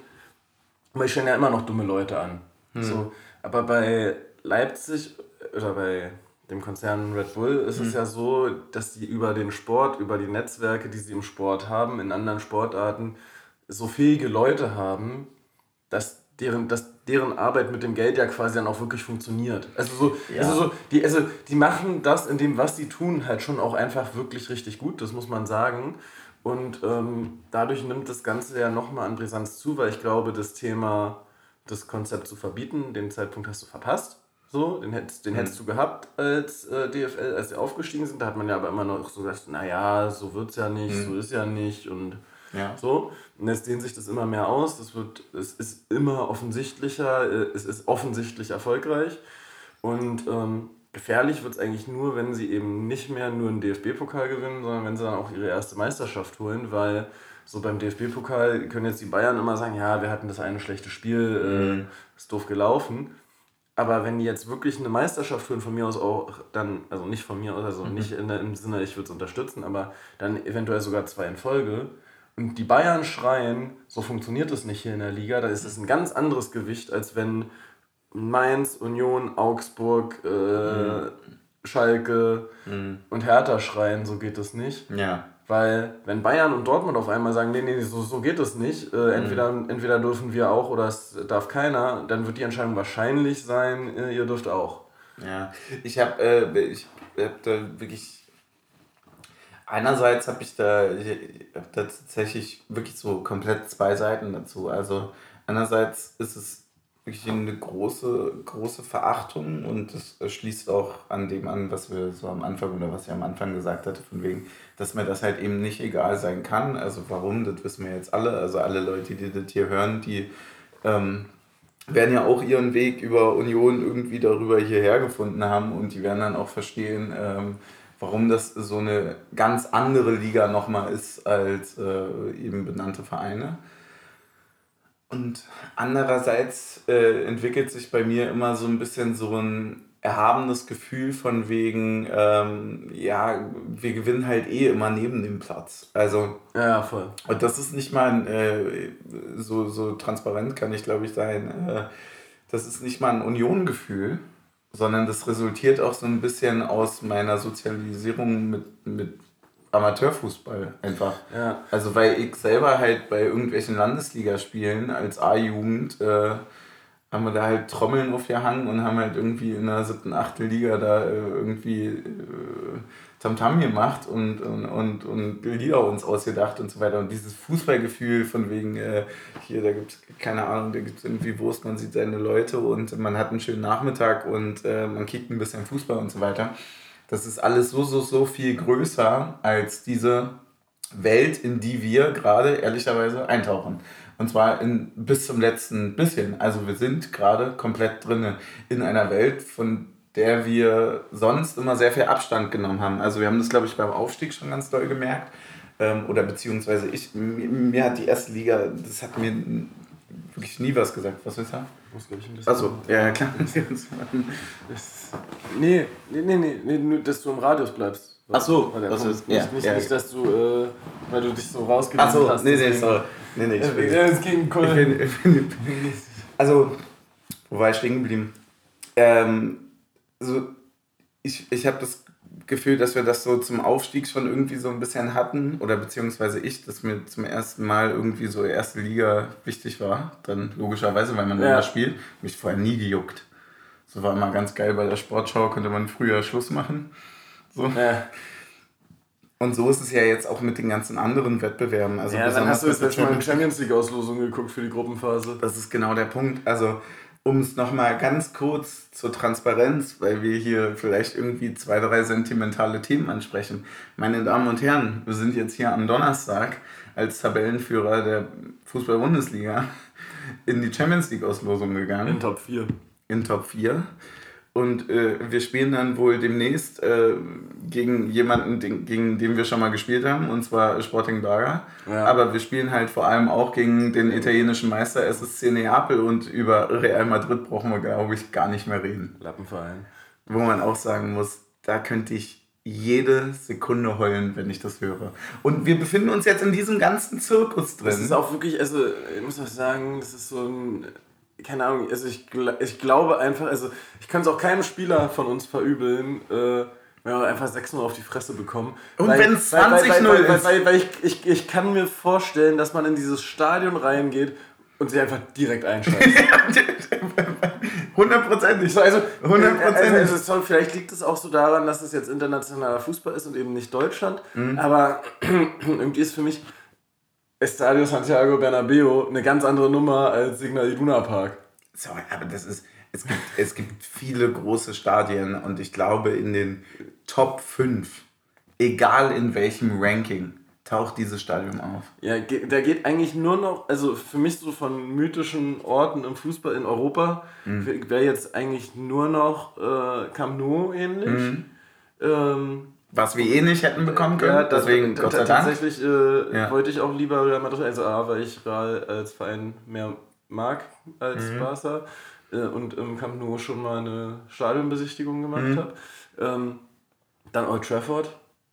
aber ich stellen ja immer noch dumme Leute an. Hm. So, aber bei Leipzig oder bei dem Konzern Red Bull ist mhm. es ja so, dass sie über den Sport, über die Netzwerke, die sie im Sport haben, in anderen Sportarten, so fähige Leute haben, dass deren, dass deren Arbeit mit dem Geld ja quasi dann auch wirklich funktioniert. Also so, ja. also so die, also die machen das in dem, was sie tun, halt schon auch einfach wirklich richtig gut, das muss man sagen. Und ähm, dadurch nimmt das Ganze ja nochmal an Brisanz zu, weil ich glaube, das Thema das Konzept zu verbieten. Den Zeitpunkt hast du verpasst. So, den hättest, den mhm. hättest du gehabt als äh, DFL, als sie aufgestiegen sind. Da hat man ja aber immer noch so gesagt, naja, so wird es ja nicht, mhm. so ist ja nicht und ja. so. Und jetzt dehnt sich das immer mehr aus. Das wird, es ist immer offensichtlicher, äh, es ist offensichtlich erfolgreich. Und ähm, gefährlich wird es eigentlich nur, wenn sie eben nicht mehr nur einen DFB-Pokal gewinnen, sondern wenn sie dann auch ihre erste Meisterschaft holen, weil so beim DFB-Pokal können jetzt die Bayern immer sagen, ja, wir hatten das eine schlechte Spiel, äh, mhm. ist doof gelaufen. Aber wenn die jetzt wirklich eine Meisterschaft führen, von mir aus auch dann, also nicht von mir aus, also mhm. nicht in, im Sinne, ich würde es unterstützen, aber dann eventuell sogar zwei in Folge und die Bayern schreien, so funktioniert das nicht hier in der Liga, dann ist es ein ganz anderes Gewicht, als wenn Mainz, Union, Augsburg, äh, mhm. Schalke mhm. und Hertha schreien, so geht das nicht. Ja. Weil wenn Bayern und Dortmund auf einmal sagen, nee, nee, so, so geht es nicht, äh, entweder, mhm. entweder dürfen wir auch oder es darf keiner, dann wird die Entscheidung wahrscheinlich sein, äh, ihr dürft auch. Ja, ich habe äh, ich hab da wirklich einerseits habe ich da, ich hab da tatsächlich wirklich so komplett zwei Seiten dazu. Also einerseits ist es wirklich eine große, große Verachtung und das schließt auch an dem an, was wir so am Anfang oder was ich am Anfang gesagt hatte, von wegen, dass mir das halt eben nicht egal sein kann. Also warum, das wissen wir jetzt alle. Also alle Leute, die das hier hören, die ähm, werden ja auch ihren Weg über Union irgendwie darüber hierher gefunden haben und die werden dann auch verstehen, ähm, warum das so eine ganz andere Liga nochmal ist als äh, eben benannte Vereine. Und andererseits äh, entwickelt sich bei mir immer so ein bisschen so ein erhabenes Gefühl von wegen, ähm, ja, wir gewinnen halt eh immer neben dem Platz. Also. Ja, voll. Und das ist nicht mal ein, äh, so, so transparent kann ich glaube ich sein. Äh, das ist nicht mal ein Union-Gefühl, sondern das resultiert auch so ein bisschen aus meiner Sozialisierung mit, mit Amateurfußball einfach. Ja. Also weil ich selber halt bei irgendwelchen Landesligaspielen als A-Jugend äh, haben wir da halt Trommeln aufgehangen und haben halt irgendwie in der siebten, achten Liga da äh, irgendwie äh, Tamtam gemacht und, und, und, und Lieder uns ausgedacht und so weiter. Und dieses Fußballgefühl von wegen, äh, hier, da gibt es, keine Ahnung, da gibt es irgendwie Wurst, man sieht seine Leute und man hat einen schönen Nachmittag und man kickt ein bisschen Fußball und so weiter. Das ist alles so, so, so viel größer als diese Welt, in die wir gerade ehrlicherweise eintauchen. Und zwar in, bis zum letzten bisschen. Also wir sind gerade komplett drin in einer Welt, von der wir sonst immer sehr viel Abstand genommen haben. Also wir haben das, glaube ich, beim Aufstieg schon ganz doll gemerkt. Ähm, oder beziehungsweise ich, mir, mir hat die erste Liga, das hat mir wirklich nie was gesagt. Was willst du sagen? Achso, ja, klar. [laughs] nee, nee, nee, nee, nee, nur, dass du im Radius bleibst. Ach so, das ist, nicht, ja, nicht, ja. nicht, dass du, äh, weil du dich so rausgenommen so, hast. Nee, nee, sorry. Nee, nee, ich bin. Es ging cool. Ich bin, ich bin, also, wo war ich stehen geblieben? Ähm, also, ich, ich habe das Gefühl, dass wir das so zum Aufstieg schon irgendwie so ein bisschen hatten. Oder beziehungsweise ich, dass mir zum ersten Mal irgendwie so erste Liga wichtig war. Dann logischerweise, weil man ja. immer spielt. Mich vorher nie gejuckt. So war immer ganz geil bei der Sportschau, konnte man früher Schluss machen. So. Ja. Und so ist es ja jetzt auch mit den ganzen anderen Wettbewerben. Also ja, dann hast du jetzt letztes Mal eine Champions League-Auslosung geguckt für die Gruppenphase. Das ist genau der Punkt. Also, um es nochmal ganz kurz zur Transparenz, weil wir hier vielleicht irgendwie zwei, drei sentimentale Themen ansprechen. Meine Damen und Herren, wir sind jetzt hier am Donnerstag als Tabellenführer der Fußball-Bundesliga in die Champions League-Auslosung gegangen. In Top 4. In Top 4. Und äh, wir spielen dann wohl demnächst äh, gegen jemanden, den, gegen den wir schon mal gespielt haben, und zwar Sporting Braga. Ja. Aber wir spielen halt vor allem auch gegen den italienischen Meister SSC Neapel und über Real Madrid brauchen wir, glaube ich, gar nicht mehr reden. Lappenverein. Wo man auch sagen muss, da könnte ich jede Sekunde heulen, wenn ich das höre. Und wir befinden uns jetzt in diesem ganzen Zirkus drin. Das ist auch wirklich, also ich muss auch sagen, das ist so ein keine Ahnung, also ich, ich glaube einfach, also ich kann es auch keinem Spieler von uns verübeln, äh, wenn wir einfach 6-0 auf die Fresse bekommen. Und wenn es 20-0 ist. Weil, weil, weil, ich, ich, ich kann mir vorstellen, dass man in dieses Stadion reingeht und sie einfach direkt einschaltet. [laughs] Hundertprozentig. So, also, hundertprozentig. Also, also, vielleicht liegt es auch so daran, dass es jetzt internationaler Fußball ist und eben nicht Deutschland. Mhm. Aber [clears throat] irgendwie ist für mich Estadio Santiago Bernabeo eine ganz andere Nummer als Signal Iduna Park. Sorry, aber das ist. Es gibt, es gibt viele große Stadien und ich glaube, in den Top 5, egal in welchem Ranking, taucht dieses Stadion auf. Ja, da geht eigentlich nur noch, also für mich so von mythischen Orten im Fußball in Europa, mhm. wäre jetzt eigentlich nur noch äh, Camp Nou ähnlich. Mhm. Ähm, was wir eh nicht hätten bekommen können, ja, deswegen Gott sei Dank. Tatsächlich äh, ja. wollte ich auch lieber Real Madrid, also A, weil ich Real als Verein mehr mag als mhm. Barca äh, und im Camp Nou schon mal eine Stadionbesichtigung gemacht mhm. habe. Ähm, dann Old Trafford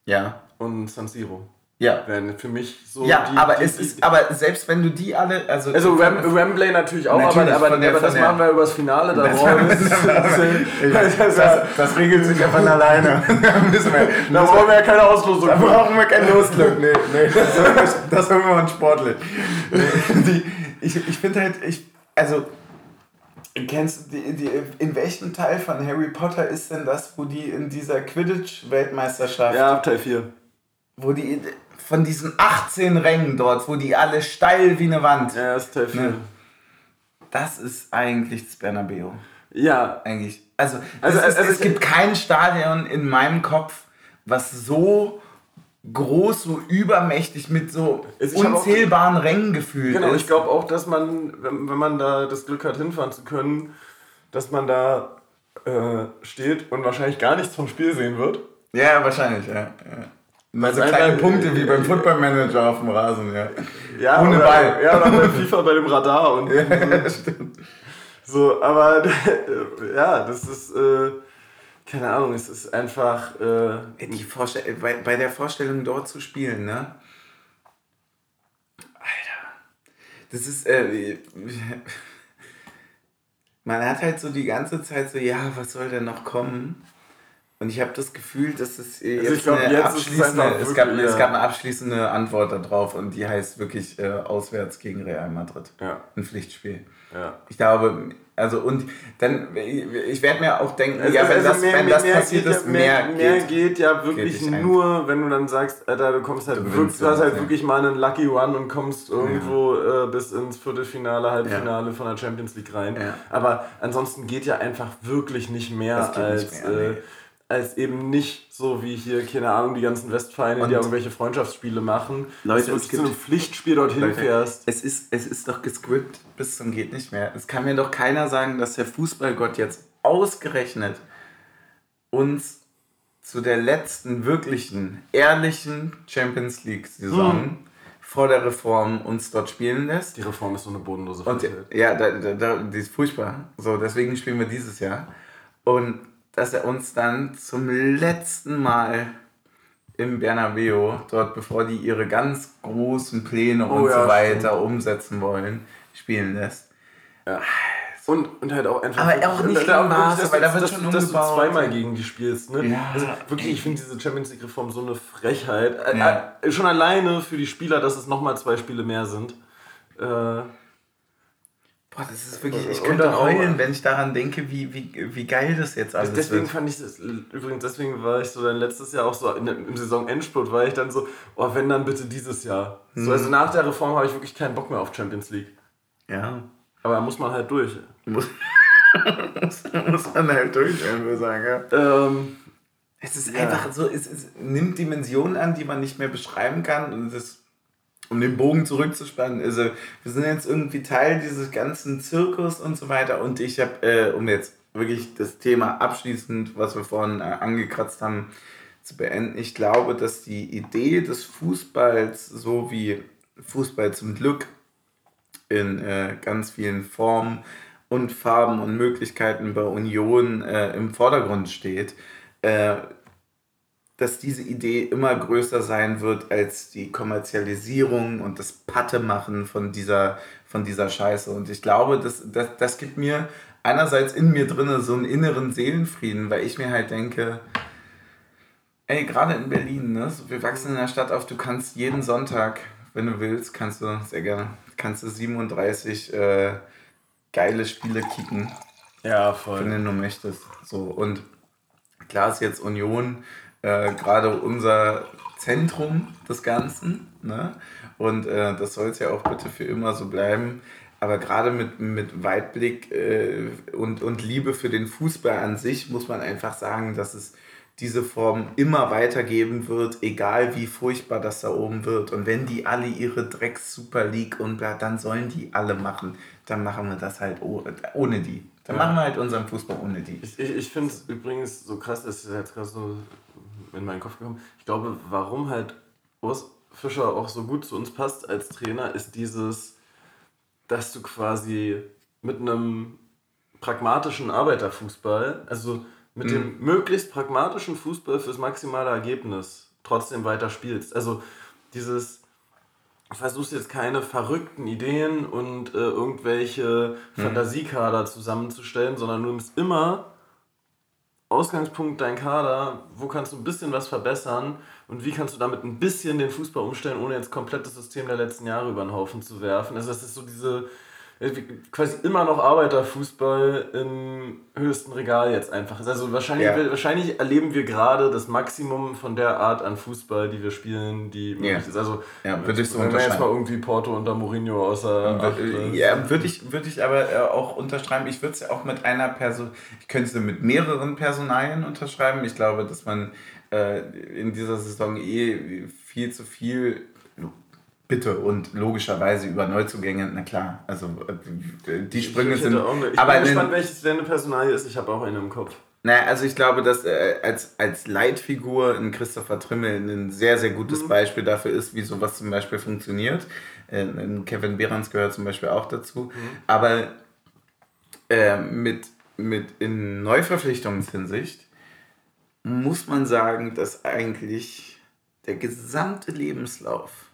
ja. und San Siro. Ja. werden für mich so. Ja, die, aber die, es ist, aber selbst wenn du die alle, also. Also Ram, Wembley natürlich auch, natürlich, aber, aber, der, aber das der, machen wir übers Finale da das, das, [laughs] das, regelt sich ja von alleine. [laughs] da [laughs] müssen wir, da brauchen wir ja keine Auslosung. Da brauchen wir keinen Losglück. Nee, nee, das, das hören wir mal sportlich. Die, ich ich finde halt, ich, also Kennst die, die, in welchem Teil von Harry Potter ist denn das, wo die in dieser Quidditch-Weltmeisterschaft. Ja, Teil 4. Wo die von diesen 18 Rängen dort, wo die alle steil wie eine Wand. Ja, das ist 4. Ne? Das ist eigentlich das Bernabeu. Ja. Eigentlich. Also, also, ist, also es gibt kein Stadion in meinem Kopf, was so groß, so übermächtig mit so unzählbaren Rängen gefühlt genau, ist. ich glaube auch, dass man, wenn, wenn man da das Glück hat, hinfahren zu können, dass man da äh, steht und wahrscheinlich gar nichts vom Spiel sehen wird. Ja, wahrscheinlich, ja. ja. Also kleine Punkte wie beim Football Manager auf dem Rasen, ja. ja Ohne oder, Ball. Ja, oder bei [laughs] FIFA bei dem Radar und ja, [laughs] stimmt. So, aber [laughs] ja, das ist. Äh, keine Ahnung, es ist einfach. Äh, die Vorstell bei, bei der Vorstellung dort zu spielen, ne? Alter. Das ist. Äh, man hat halt so die ganze Zeit so, ja, was soll denn noch kommen? Und ich habe das Gefühl, dass es also jetzt, also glaub, eine jetzt abschließende, es, gab, ja. es gab eine abschließende Antwort darauf und die heißt wirklich äh, auswärts gegen Real Madrid. Ja. Ein Pflichtspiel. Ja. Ich glaube, also und dann, ich werde mir auch denken, also, ja, wenn also das, mehr, wenn das mehr passiert ist, mehr, mehr, mehr geht ja wirklich geht nur, wenn du dann sagst, Alter, du kommst halt, du, wirklich, du hast halt ja. wirklich mal einen Lucky One und kommst irgendwo ja. äh, bis ins Viertelfinale, Halbfinale von der Champions League rein. Aber ansonsten geht ja einfach wirklich nicht mehr als. Nicht mehr, äh, nee als eben nicht so wie hier, keine Ahnung, die ganzen Westvereine, und die irgendwelche Freundschaftsspiele machen. Leute, dass du zu einem Pflichtspiel dorthin Leute, fährst. Es ist, es ist doch gescriptet bis zum geht nicht mehr. Es kann mir doch keiner sagen, dass der Fußballgott jetzt ausgerechnet uns zu der letzten wirklichen, ehrlichen Champions League-Saison hm. vor der Reform uns dort spielen lässt. Die Reform ist so eine bodenlose Frechheit. Ja, da, da, da, die ist furchtbar. So, deswegen spielen wir dieses Jahr. Und dass er uns dann zum letzten Mal im Bernabeu, dort bevor die ihre ganz großen Pläne oh, und ja, so weiter stimmt. umsetzen wollen, spielen lässt. Ja. Und, und halt auch einfach. Aber auch nicht gegen Maße, weil da wird schon dass, umgebaut. Dass du zweimal gegen die spielst. Ne? Ja. Also wirklich, ich finde diese Champions League Reform so eine Frechheit. Ja. Äh, schon alleine für die Spieler, dass es nochmal zwei Spiele mehr sind. Äh, Boah, das ist wirklich, ich könnte heulen, wenn ich daran denke, wie, wie, wie geil das jetzt alles deswegen wird. fand ich das, übrigens deswegen war ich so dann letztes Jahr auch so, in, im Saisonendspurt war ich dann so, oh, wenn dann bitte dieses Jahr. Hm. So, also nach der Reform habe ich wirklich keinen Bock mehr auf Champions League. Ja. Aber da muss man halt durch. Muss, [laughs] muss man halt durch, würde ich sagen, ja. Ähm, es ist ja. einfach so, es, es nimmt Dimensionen an, die man nicht mehr beschreiben kann und es ist um den Bogen zurückzuspannen, also wir sind jetzt irgendwie Teil dieses ganzen Zirkus und so weiter und ich habe, äh, um jetzt wirklich das Thema abschließend, was wir vorhin äh, angekratzt haben, zu beenden, ich glaube, dass die Idee des Fußballs, so wie Fußball zum Glück in äh, ganz vielen Formen und Farben und Möglichkeiten bei Union äh, im Vordergrund steht, äh, dass diese Idee immer größer sein wird als die Kommerzialisierung und das Pattemachen von dieser, von dieser Scheiße. Und ich glaube, das, das, das gibt mir einerseits in mir drinne so einen inneren Seelenfrieden, weil ich mir halt denke, ey, gerade in Berlin, ne, wir wachsen in der Stadt auf, du kannst jeden Sonntag, wenn du willst, kannst du, sehr gerne, kannst du 37 äh, geile Spiele kicken. Ja, voll. Wenn du möchtest. So, und klar ist jetzt Union äh, gerade unser Zentrum des Ganzen. Ne? Und äh, das soll es ja auch bitte für immer so bleiben. Aber gerade mit, mit Weitblick äh, und, und Liebe für den Fußball an sich muss man einfach sagen, dass es diese Form immer weitergeben wird, egal wie furchtbar das da oben wird. Und wenn die alle ihre Drecks Super League und bla, dann sollen die alle machen. Dann machen wir das halt ohne, die. Dann ja. machen wir halt unseren Fußball ohne die. Ich, ich, ich finde es übrigens so krass, das ist jetzt gerade so in meinen Kopf gekommen. Ich glaube, warum halt Urs Fischer auch so gut zu uns passt als Trainer, ist dieses, dass du quasi mit einem pragmatischen Arbeiterfußball, also mit mhm. dem möglichst pragmatischen Fußball fürs maximale Ergebnis trotzdem weiter spielst. Also dieses, du versuchst jetzt keine verrückten Ideen und äh, irgendwelche hm. Fantasiekader zusammenzustellen, sondern du nimmst immer Ausgangspunkt dein Kader, wo kannst du ein bisschen was verbessern und wie kannst du damit ein bisschen den Fußball umstellen, ohne jetzt komplett das System der letzten Jahre über den Haufen zu werfen. Also das ist so diese quasi immer noch Arbeiterfußball im höchsten Regal jetzt einfach Also wahrscheinlich, ja. wahrscheinlich erleben wir gerade das Maximum von der Art an Fußball, die wir spielen, die möglich ja. ist. Also ja, würde ich so wenn wir jetzt mal irgendwie Porto unter Mourinho außer Acht, Ja, würde ich, würd ich aber äh, auch unterschreiben. Ich würde es ja auch mit einer Person, ich könnte es mit mehreren Personalien unterschreiben. Ich glaube, dass man äh, in dieser Saison eh viel zu viel Bitte und logischerweise über Neuzugänge, na klar, also äh, die Sprünge ich sind. Auch eine, ich aber bin gespannt, welches deine Personalie ist. Ich habe auch einen im Kopf. Naja, also ich glaube, dass äh, als, als Leitfigur in Christopher Trimmel ein sehr, sehr gutes mhm. Beispiel dafür ist, wie sowas zum Beispiel funktioniert. Äh, Kevin Behrens gehört zum Beispiel auch dazu. Mhm. Aber äh, mit, mit in Neuverpflichtungshinsicht muss man sagen, dass eigentlich der gesamte Lebenslauf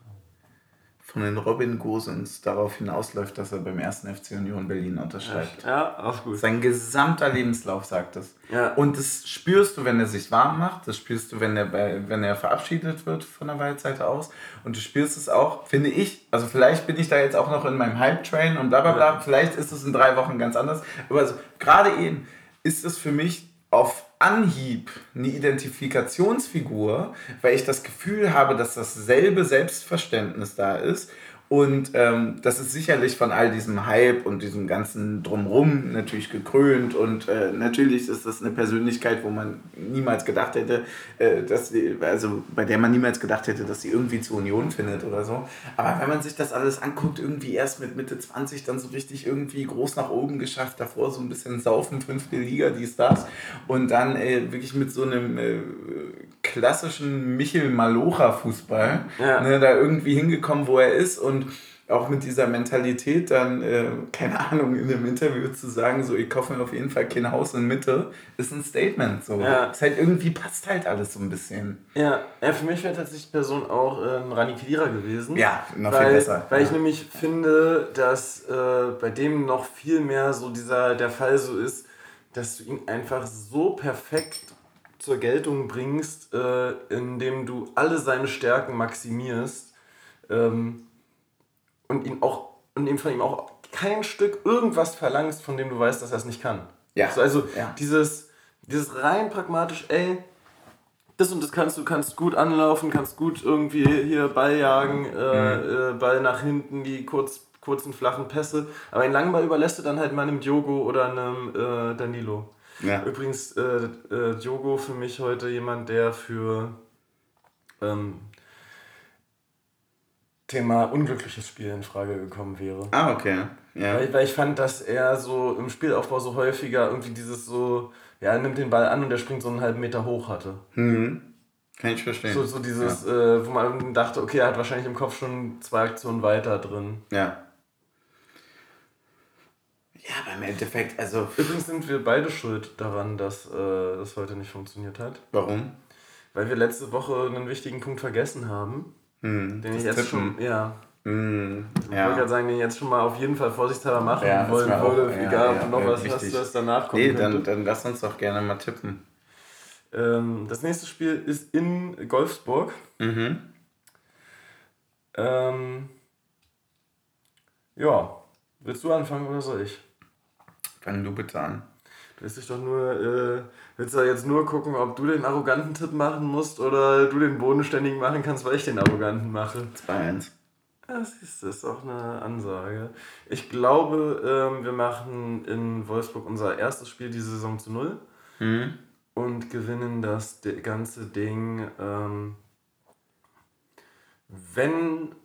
von den Robin Gosens darauf hinausläuft, dass er beim ersten FC Union Berlin unterschreibt. Ja, auch gut. Sein gesamter Lebenslauf sagt das. Ja. Und das spürst du, wenn er sich warm macht, das spürst du, wenn er, bei, wenn er verabschiedet wird von der Waldseite aus. Und du spürst es auch, finde ich, also vielleicht bin ich da jetzt auch noch in meinem Hype-Train und bla bla bla, ja. vielleicht ist es in drei Wochen ganz anders. Aber also, gerade eben ist es für mich auf Anhieb eine Identifikationsfigur, weil ich das Gefühl habe, dass dasselbe Selbstverständnis da ist und ähm, das ist sicherlich von all diesem Hype und diesem ganzen Drumrum natürlich gekrönt. Und äh, natürlich ist das eine Persönlichkeit, wo man niemals gedacht hätte, äh, dass sie, also bei der man niemals gedacht hätte, dass sie irgendwie zur Union findet oder so. Aber wenn man sich das alles anguckt, irgendwie erst mit Mitte 20 dann so richtig irgendwie groß nach oben geschafft, davor so ein bisschen saufen, fünfte Liga, dies, das. Und dann äh, wirklich mit so einem äh, klassischen Michel Malocha-Fußball ja. ne, da irgendwie hingekommen, wo er ist. Und auch mit dieser Mentalität dann, äh, keine Ahnung, in einem Interview zu sagen, so, ich kaufe mir auf jeden Fall kein Haus in Mitte, ist ein Statement. So. Ja. Ist halt irgendwie passt halt alles so ein bisschen. Ja, ja für mich wäre tatsächlich die Person auch äh, ein Rani Kedira gewesen. Ja, noch weil, viel besser. Weil ja. ich nämlich finde, dass äh, bei dem noch viel mehr so dieser, der Fall so ist, dass du ihn einfach so perfekt zur Geltung bringst, äh, indem du alle seine Stärken maximierst. Ähm, und ihn auch und ihm von ihm auch kein Stück irgendwas verlangst, von dem du weißt, dass er es nicht kann. Ja. Also, also ja. dieses, dieses rein pragmatisch, ey, das und das kannst du, kannst gut anlaufen, kannst gut irgendwie hier Ball jagen, äh, mhm. äh, Ball nach hinten, die kurz, kurzen flachen Pässe. Aber einen langen Ball überlässt du dann halt mal einem Diogo oder einem äh, Danilo. Ja. Übrigens, äh, äh, Diogo für mich heute jemand, der für ähm, Thema unglückliches Spiel in Frage gekommen wäre. Ah, okay. Ja. Weil, weil ich fand, dass er so im Spielaufbau so häufiger irgendwie dieses so, ja, er nimmt den Ball an und der springt so einen halben Meter hoch hatte. Mhm. Kann ich verstehen. So, so dieses, ja. äh, wo man dachte, okay, er hat wahrscheinlich im Kopf schon zwei Aktionen weiter drin. Ja. Ja, aber im Endeffekt, also. Übrigens sind wir beide schuld daran, dass äh, das heute nicht funktioniert hat. Warum? Weil wir letzte Woche einen wichtigen Punkt vergessen haben. Hm, den ich jetzt Tippen. schon, ja. Hm, ich ja. wollte gerade sagen, den ich jetzt schon mal auf jeden Fall vorsichtshalber machen ja, wollen würde, egal ob ja, noch was hast, das danach kommt. Nee, dann, dann lass uns doch gerne mal tippen. Ähm, das nächste Spiel ist in Golfsburg. Mhm. Ähm, ja, willst du anfangen oder soll ich? Fang du bitte an. Willst dich doch nur, äh, willst du jetzt nur gucken, ob du den arroganten Tipp machen musst oder du den bodenständigen machen kannst, weil ich den arroganten mache. 2-1. Das ist, das ist auch eine Ansage. Ich glaube, ähm, wir machen in Wolfsburg unser erstes Spiel diese Saison zu null mhm. und gewinnen das ganze Ding. Ähm, wenn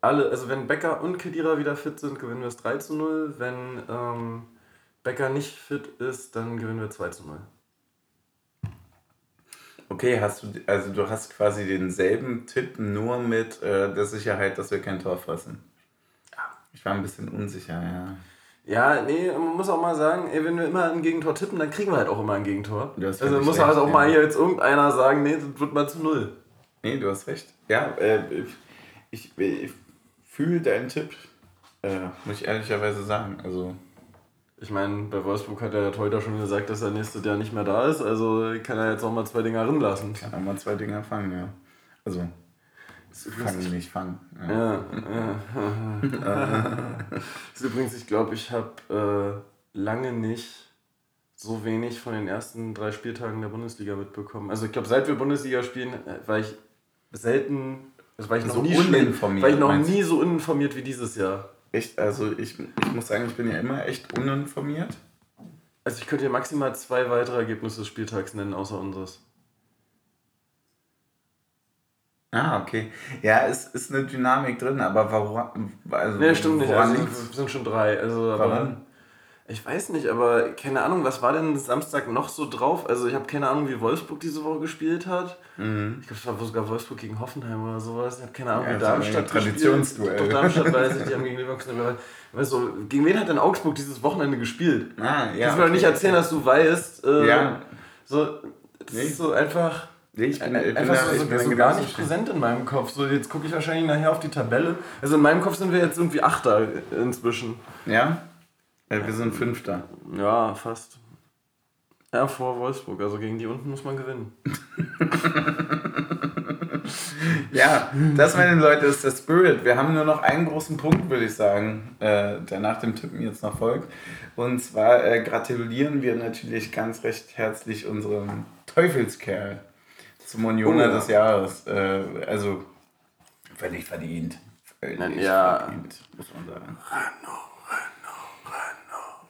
alle, also wenn Becker und Kedira wieder fit sind, gewinnen wir es 3 zu 0. Wenn ähm, Becker nicht fit ist, dann gewinnen wir 2 zu 0. Okay, hast du, also du hast quasi denselben Tipp, nur mit äh, der Sicherheit, dass wir kein Tor fressen. Ja. Ich war ein bisschen unsicher, ja. Ja, nee, man muss auch mal sagen, ey, wenn wir immer ein Gegentor tippen, dann kriegen wir halt auch immer ein Gegentor. Also muss halt auch ja. mal hier jetzt irgendeiner sagen, nee, das wird mal zu null. Nee, du hast recht. Ja, äh, ich, ich fühle deinen Tipp, äh, muss ich ehrlicherweise sagen. Also. Ich meine, bei Wolfsburg hat er heute schon gesagt, dass er nächstes Jahr nicht mehr da ist, also kann er jetzt auch mal zwei Dinger rinlassen. Kann er mal zwei Dinger fangen, ja. Also, fangen, nicht fangen. Ja, ja. ja. das [laughs] ist übrigens, ich glaube, ich habe äh, lange nicht so wenig von den ersten drei Spieltagen der Bundesliga mitbekommen. Also ich glaube, seit wir Bundesliga spielen, äh, war ich selten, also war ich noch so nie uninformiert. War ich noch nie so uninformiert wie dieses Jahr. Echt? Also ich, ich muss sagen, ich bin ja immer echt uninformiert. Also ich könnte dir maximal zwei weitere Ergebnisse des Spieltags nennen, außer unseres. Ah, okay. Ja, es ist eine Dynamik drin, aber warum? Also, nee, stimmt nicht. Also, es sind schon drei. Also, warum? Aber, ich weiß nicht, aber keine Ahnung, was war denn Samstag noch so drauf? Also ich habe keine Ahnung, wie Wolfsburg diese Woche gespielt hat. Mhm. Ich glaube, es war sogar Wolfsburg gegen Hoffenheim oder sowas. Ich habe keine Ahnung, ja, wie Darmstadt Traditionsduell. Doch, Darmstadt weiß ich, die haben [laughs] gegen Leverkusen. Weißt du, gegen wen hat denn Augsburg dieses Wochenende gespielt? Ah, ja. Kannst du mir doch nicht erzählen, dass du weißt. Äh, ja. So, das nee. ist so einfach. Nee, ich bin, ich einfach so, ich bin so gar nicht präsent in meinem Kopf. So, jetzt gucke ich wahrscheinlich nachher auf die Tabelle. Also in meinem Kopf sind wir jetzt irgendwie Achter inzwischen. Ja? Ja, wir sind Fünfter. Ja, fast. Ja, vor Wolfsburg. Also gegen die unten muss man gewinnen. [laughs] ja, das, meine Leute, ist der Spirit. Wir haben nur noch einen großen Punkt, würde ich sagen, äh, der nach dem Tippen jetzt noch folgt. Und zwar äh, gratulieren wir natürlich ganz recht herzlich unserem Teufelskerl zum Unioner oh, ja. des Jahres. Äh, also völlig verdient. Völlig ja. verdient, muss man sagen. Renault.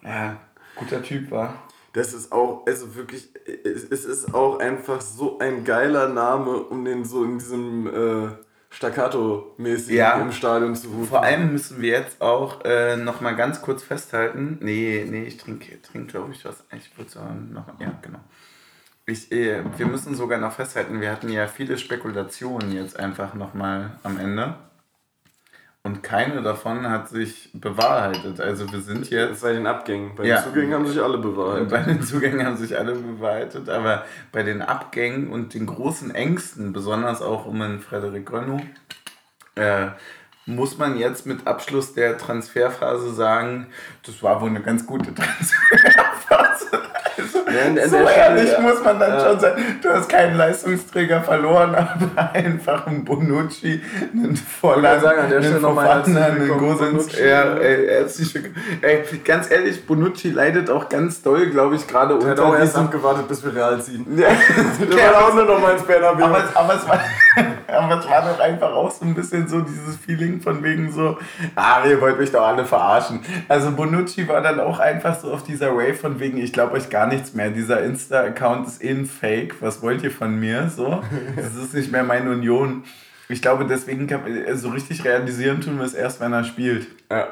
Ja, guter Typ war. Das ist auch, also wirklich, es ist auch einfach so ein geiler Name, um den so in diesem äh, Staccato-mäßig ja. im Stadion zu rufen. Vor allem müssen wir jetzt auch äh, nochmal ganz kurz festhalten. Nee, nee, ich trinke, trinke glaube ich, was. Ich würde sagen, noch, ja, genau. Ich, äh, wir müssen sogar noch festhalten, wir hatten ja viele Spekulationen jetzt einfach nochmal am Ende. Und keine davon hat sich bewahrheitet. Also wir sind jetzt. Bei den Abgängen. Bei ja, den Zugängen haben sich alle bewahrheitet. Bei den Zugängen haben sich alle bewahrheitet, aber bei den Abgängen und den großen Ängsten, besonders auch um den Frederik Renault, äh, muss man jetzt mit Abschluss der Transferphase sagen, das war wohl eine ganz gute Transferphase. Ja, so ehrlich Stelle, muss man dann ja. schon sein. Du hast keinen Leistungsträger verloren, [laughs] aber einfach einen Bonucci, einen Volland, sagen, an der einen Fofana, einen Gosens. Ja, ey, herzlich Ey, ganz ehrlich, Bonucci leidet auch ganz doll, glaube ich, gerade unter hat auch erst abgewartet, bis wir Real ziehen. Ja. [laughs] Der war auch nur noch mal ins Bernabeu. Aber, aber, es war, [laughs] aber es war doch einfach auch so ein bisschen so dieses Feeling von wegen so, ah, ihr wollt mich doch alle verarschen. Also Bonucci war dann auch einfach so auf dieser Wave von wegen, ich glaube euch gar nichts mehr. Dieser Insta-Account ist eh ein Fake. Was wollt ihr von mir? So, das ist nicht mehr meine Union. Ich glaube, deswegen kann man so richtig realisieren tun wir es erst, wenn er spielt. Ja.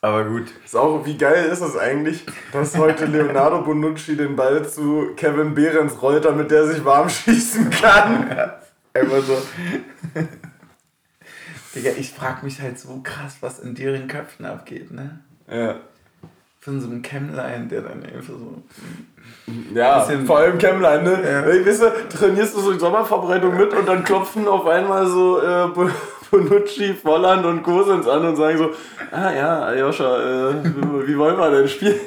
Aber gut. Ist auch, wie geil ist es eigentlich, dass heute Leonardo Bonucci den Ball zu Kevin Behrens rollt, damit der sich warm schießen kann. Ja, [laughs] einfach so. Digga, ich frag mich halt so krass, was in deren Köpfen abgeht, ne? Ja von so einem Chemline, der dann einfach so. Ja, vor allem Chemline, ne? Ja. Ich weißt du, trainierst du so die Sommervorbereitung mit und dann klopfen auf einmal so äh, Bonucci, Volland und Kosens an und sagen so, ah ja, Aljoscha, äh, wie wollen wir denn spielen?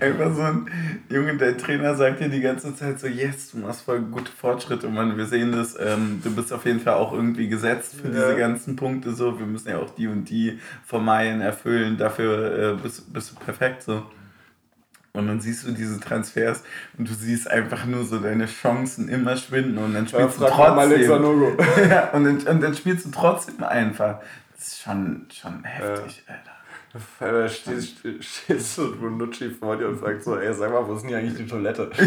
Einfach so ein Junge, der Trainer sagt dir die ganze Zeit so, yes, du machst voll gute Fortschritte, Mann, wir sehen das, ähm, du bist auf jeden Fall auch irgendwie gesetzt für ja. diese ganzen Punkte so, wir müssen ja auch die und die vermeiden, erfüllen, dafür äh, bist, bist du perfekt so. Und dann siehst du diese Transfers und du siehst einfach nur so deine Chancen immer schwinden und dann spielst ja, du trotzdem. [laughs] ja, und, dann, und dann spielst du trotzdem einfach. Das ist schon, schon heftig, ja. Alter. Da stehst, stehst so Bonucci vor dir und sagst so, ey, sag mal, wo ist denn hier eigentlich die Toilette? [laughs]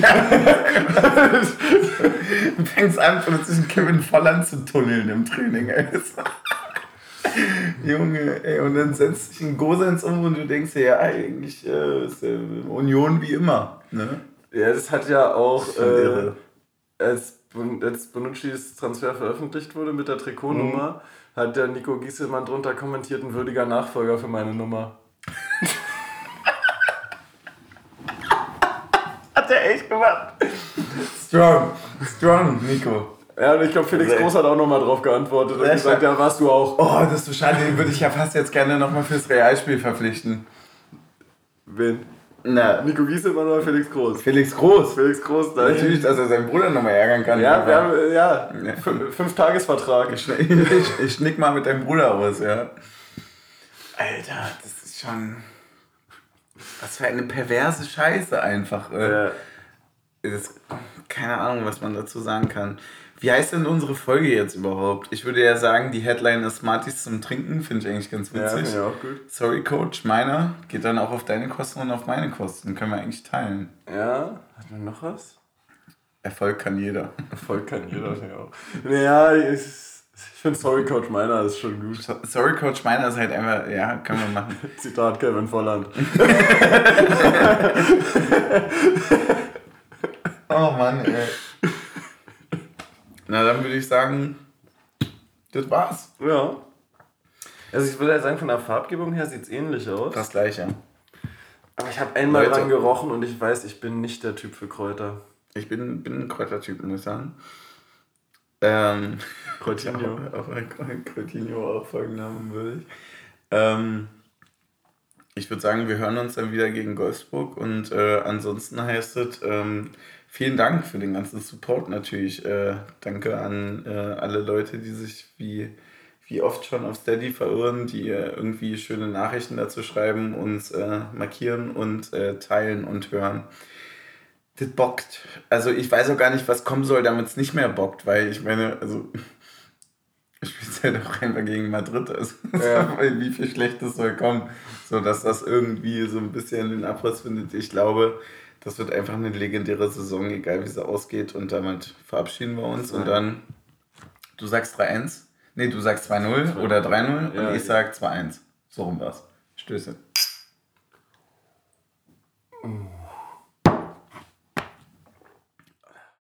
du [laughs] fängst an, plötzlich Kevin Volland zu tunneln im Training, ey. [laughs] Junge, ey, und dann setzt sich ein Gosens um und du denkst dir, ja, eigentlich äh, ist äh, Union wie immer. Ne? Ja, das hat ja auch, äh, als, als Bonucci's Transfer veröffentlicht wurde mit der Trikotnummer, mhm. hat der Nico Gieselmann drunter kommentiert, ein würdiger Nachfolger für meine Nummer. [laughs] hat er echt gemacht. Strong, strong, Nico. Ja, und ich glaube, Felix Groß hat auch nochmal drauf geantwortet und gesagt, ja, warst du auch. Oh, das ist so schade, den würde ich ja fast jetzt gerne nochmal fürs Realspiel verpflichten. Wen? Na, Nico Gieselmann oder Felix Groß? Felix Groß. Felix Groß, da Natürlich, dass er seinen Bruder nochmal ärgern kann. Ja, wir haben, äh, ja, Fün- Fünf-Tagesvertrag. Ich, [laughs] ich, ich schnick mal mit deinem Bruder aus, ja. Alter, das ist schon. Was für eine perverse Scheiße einfach. Äh. Ja. Das, keine Ahnung, was man dazu sagen kann. Wie heißt denn unsere Folge jetzt überhaupt? Ich würde ja sagen, die Headline ist Smarties zum Trinken, finde ich eigentlich ganz Ja, witzig. finde ich auch gut. Sorry, Coach, meiner geht dann auch auf deine Kosten und auf meine Kosten. Können wir eigentlich teilen. Ja, hat man noch was? Erfolg kann jeder. Erfolg kann jeder, ja. Naja, ich, ich finde Sorry Coach meiner ist schon gut. So- Sorry, Coach, meiner ist halt einfach, ja, können wir machen. [laughs] Zitat Kevin Volland. [laughs] Oh Mann, ey. Na, dann würde ich sagen, das war's. Ja. Also ich würde sagen, von der Farbgebung her sieht es ähnlich aus. Das gleiche. Aber ich habe einmal Leute. dran gerochen und ich weiß, ich bin nicht der Typ für Kräuter. Ich bin, bin ein Kräutertyp, muss ich sagen. Ähm, Kräutinho. [laughs] Auch ein Kräutinho auch Folgennamen würde ich. Ähm, ich würde sagen, wir hören uns dann wieder gegen Wolfsburg und äh, ansonsten heißt es, ähm, vielen Dank für den ganzen Support natürlich. Äh, danke an äh, alle Leute, die sich wie, wie oft schon auf Steady verirren, die äh, irgendwie schöne Nachrichten dazu schreiben, uns äh, markieren und äh, teilen und hören. Das bockt. Also ich weiß auch gar nicht, was kommen soll, damit es nicht mehr bockt, weil ich meine, also [laughs] ich spiele halt auch einfach gegen Madrid. Also [laughs] Ja. wie viel Schlechtes soll kommen, so dass das irgendwie so ein bisschen den Abriss findet. Ich glaube, das wird einfach eine legendäre Saison, egal wie sie ausgeht. Und damit verabschieden wir uns. Und dann, du sagst 3-1. Nee, du sagst 2-0 oder 3-0 ja, und ich sag 2-1. So rum war's. Stöße. Mm.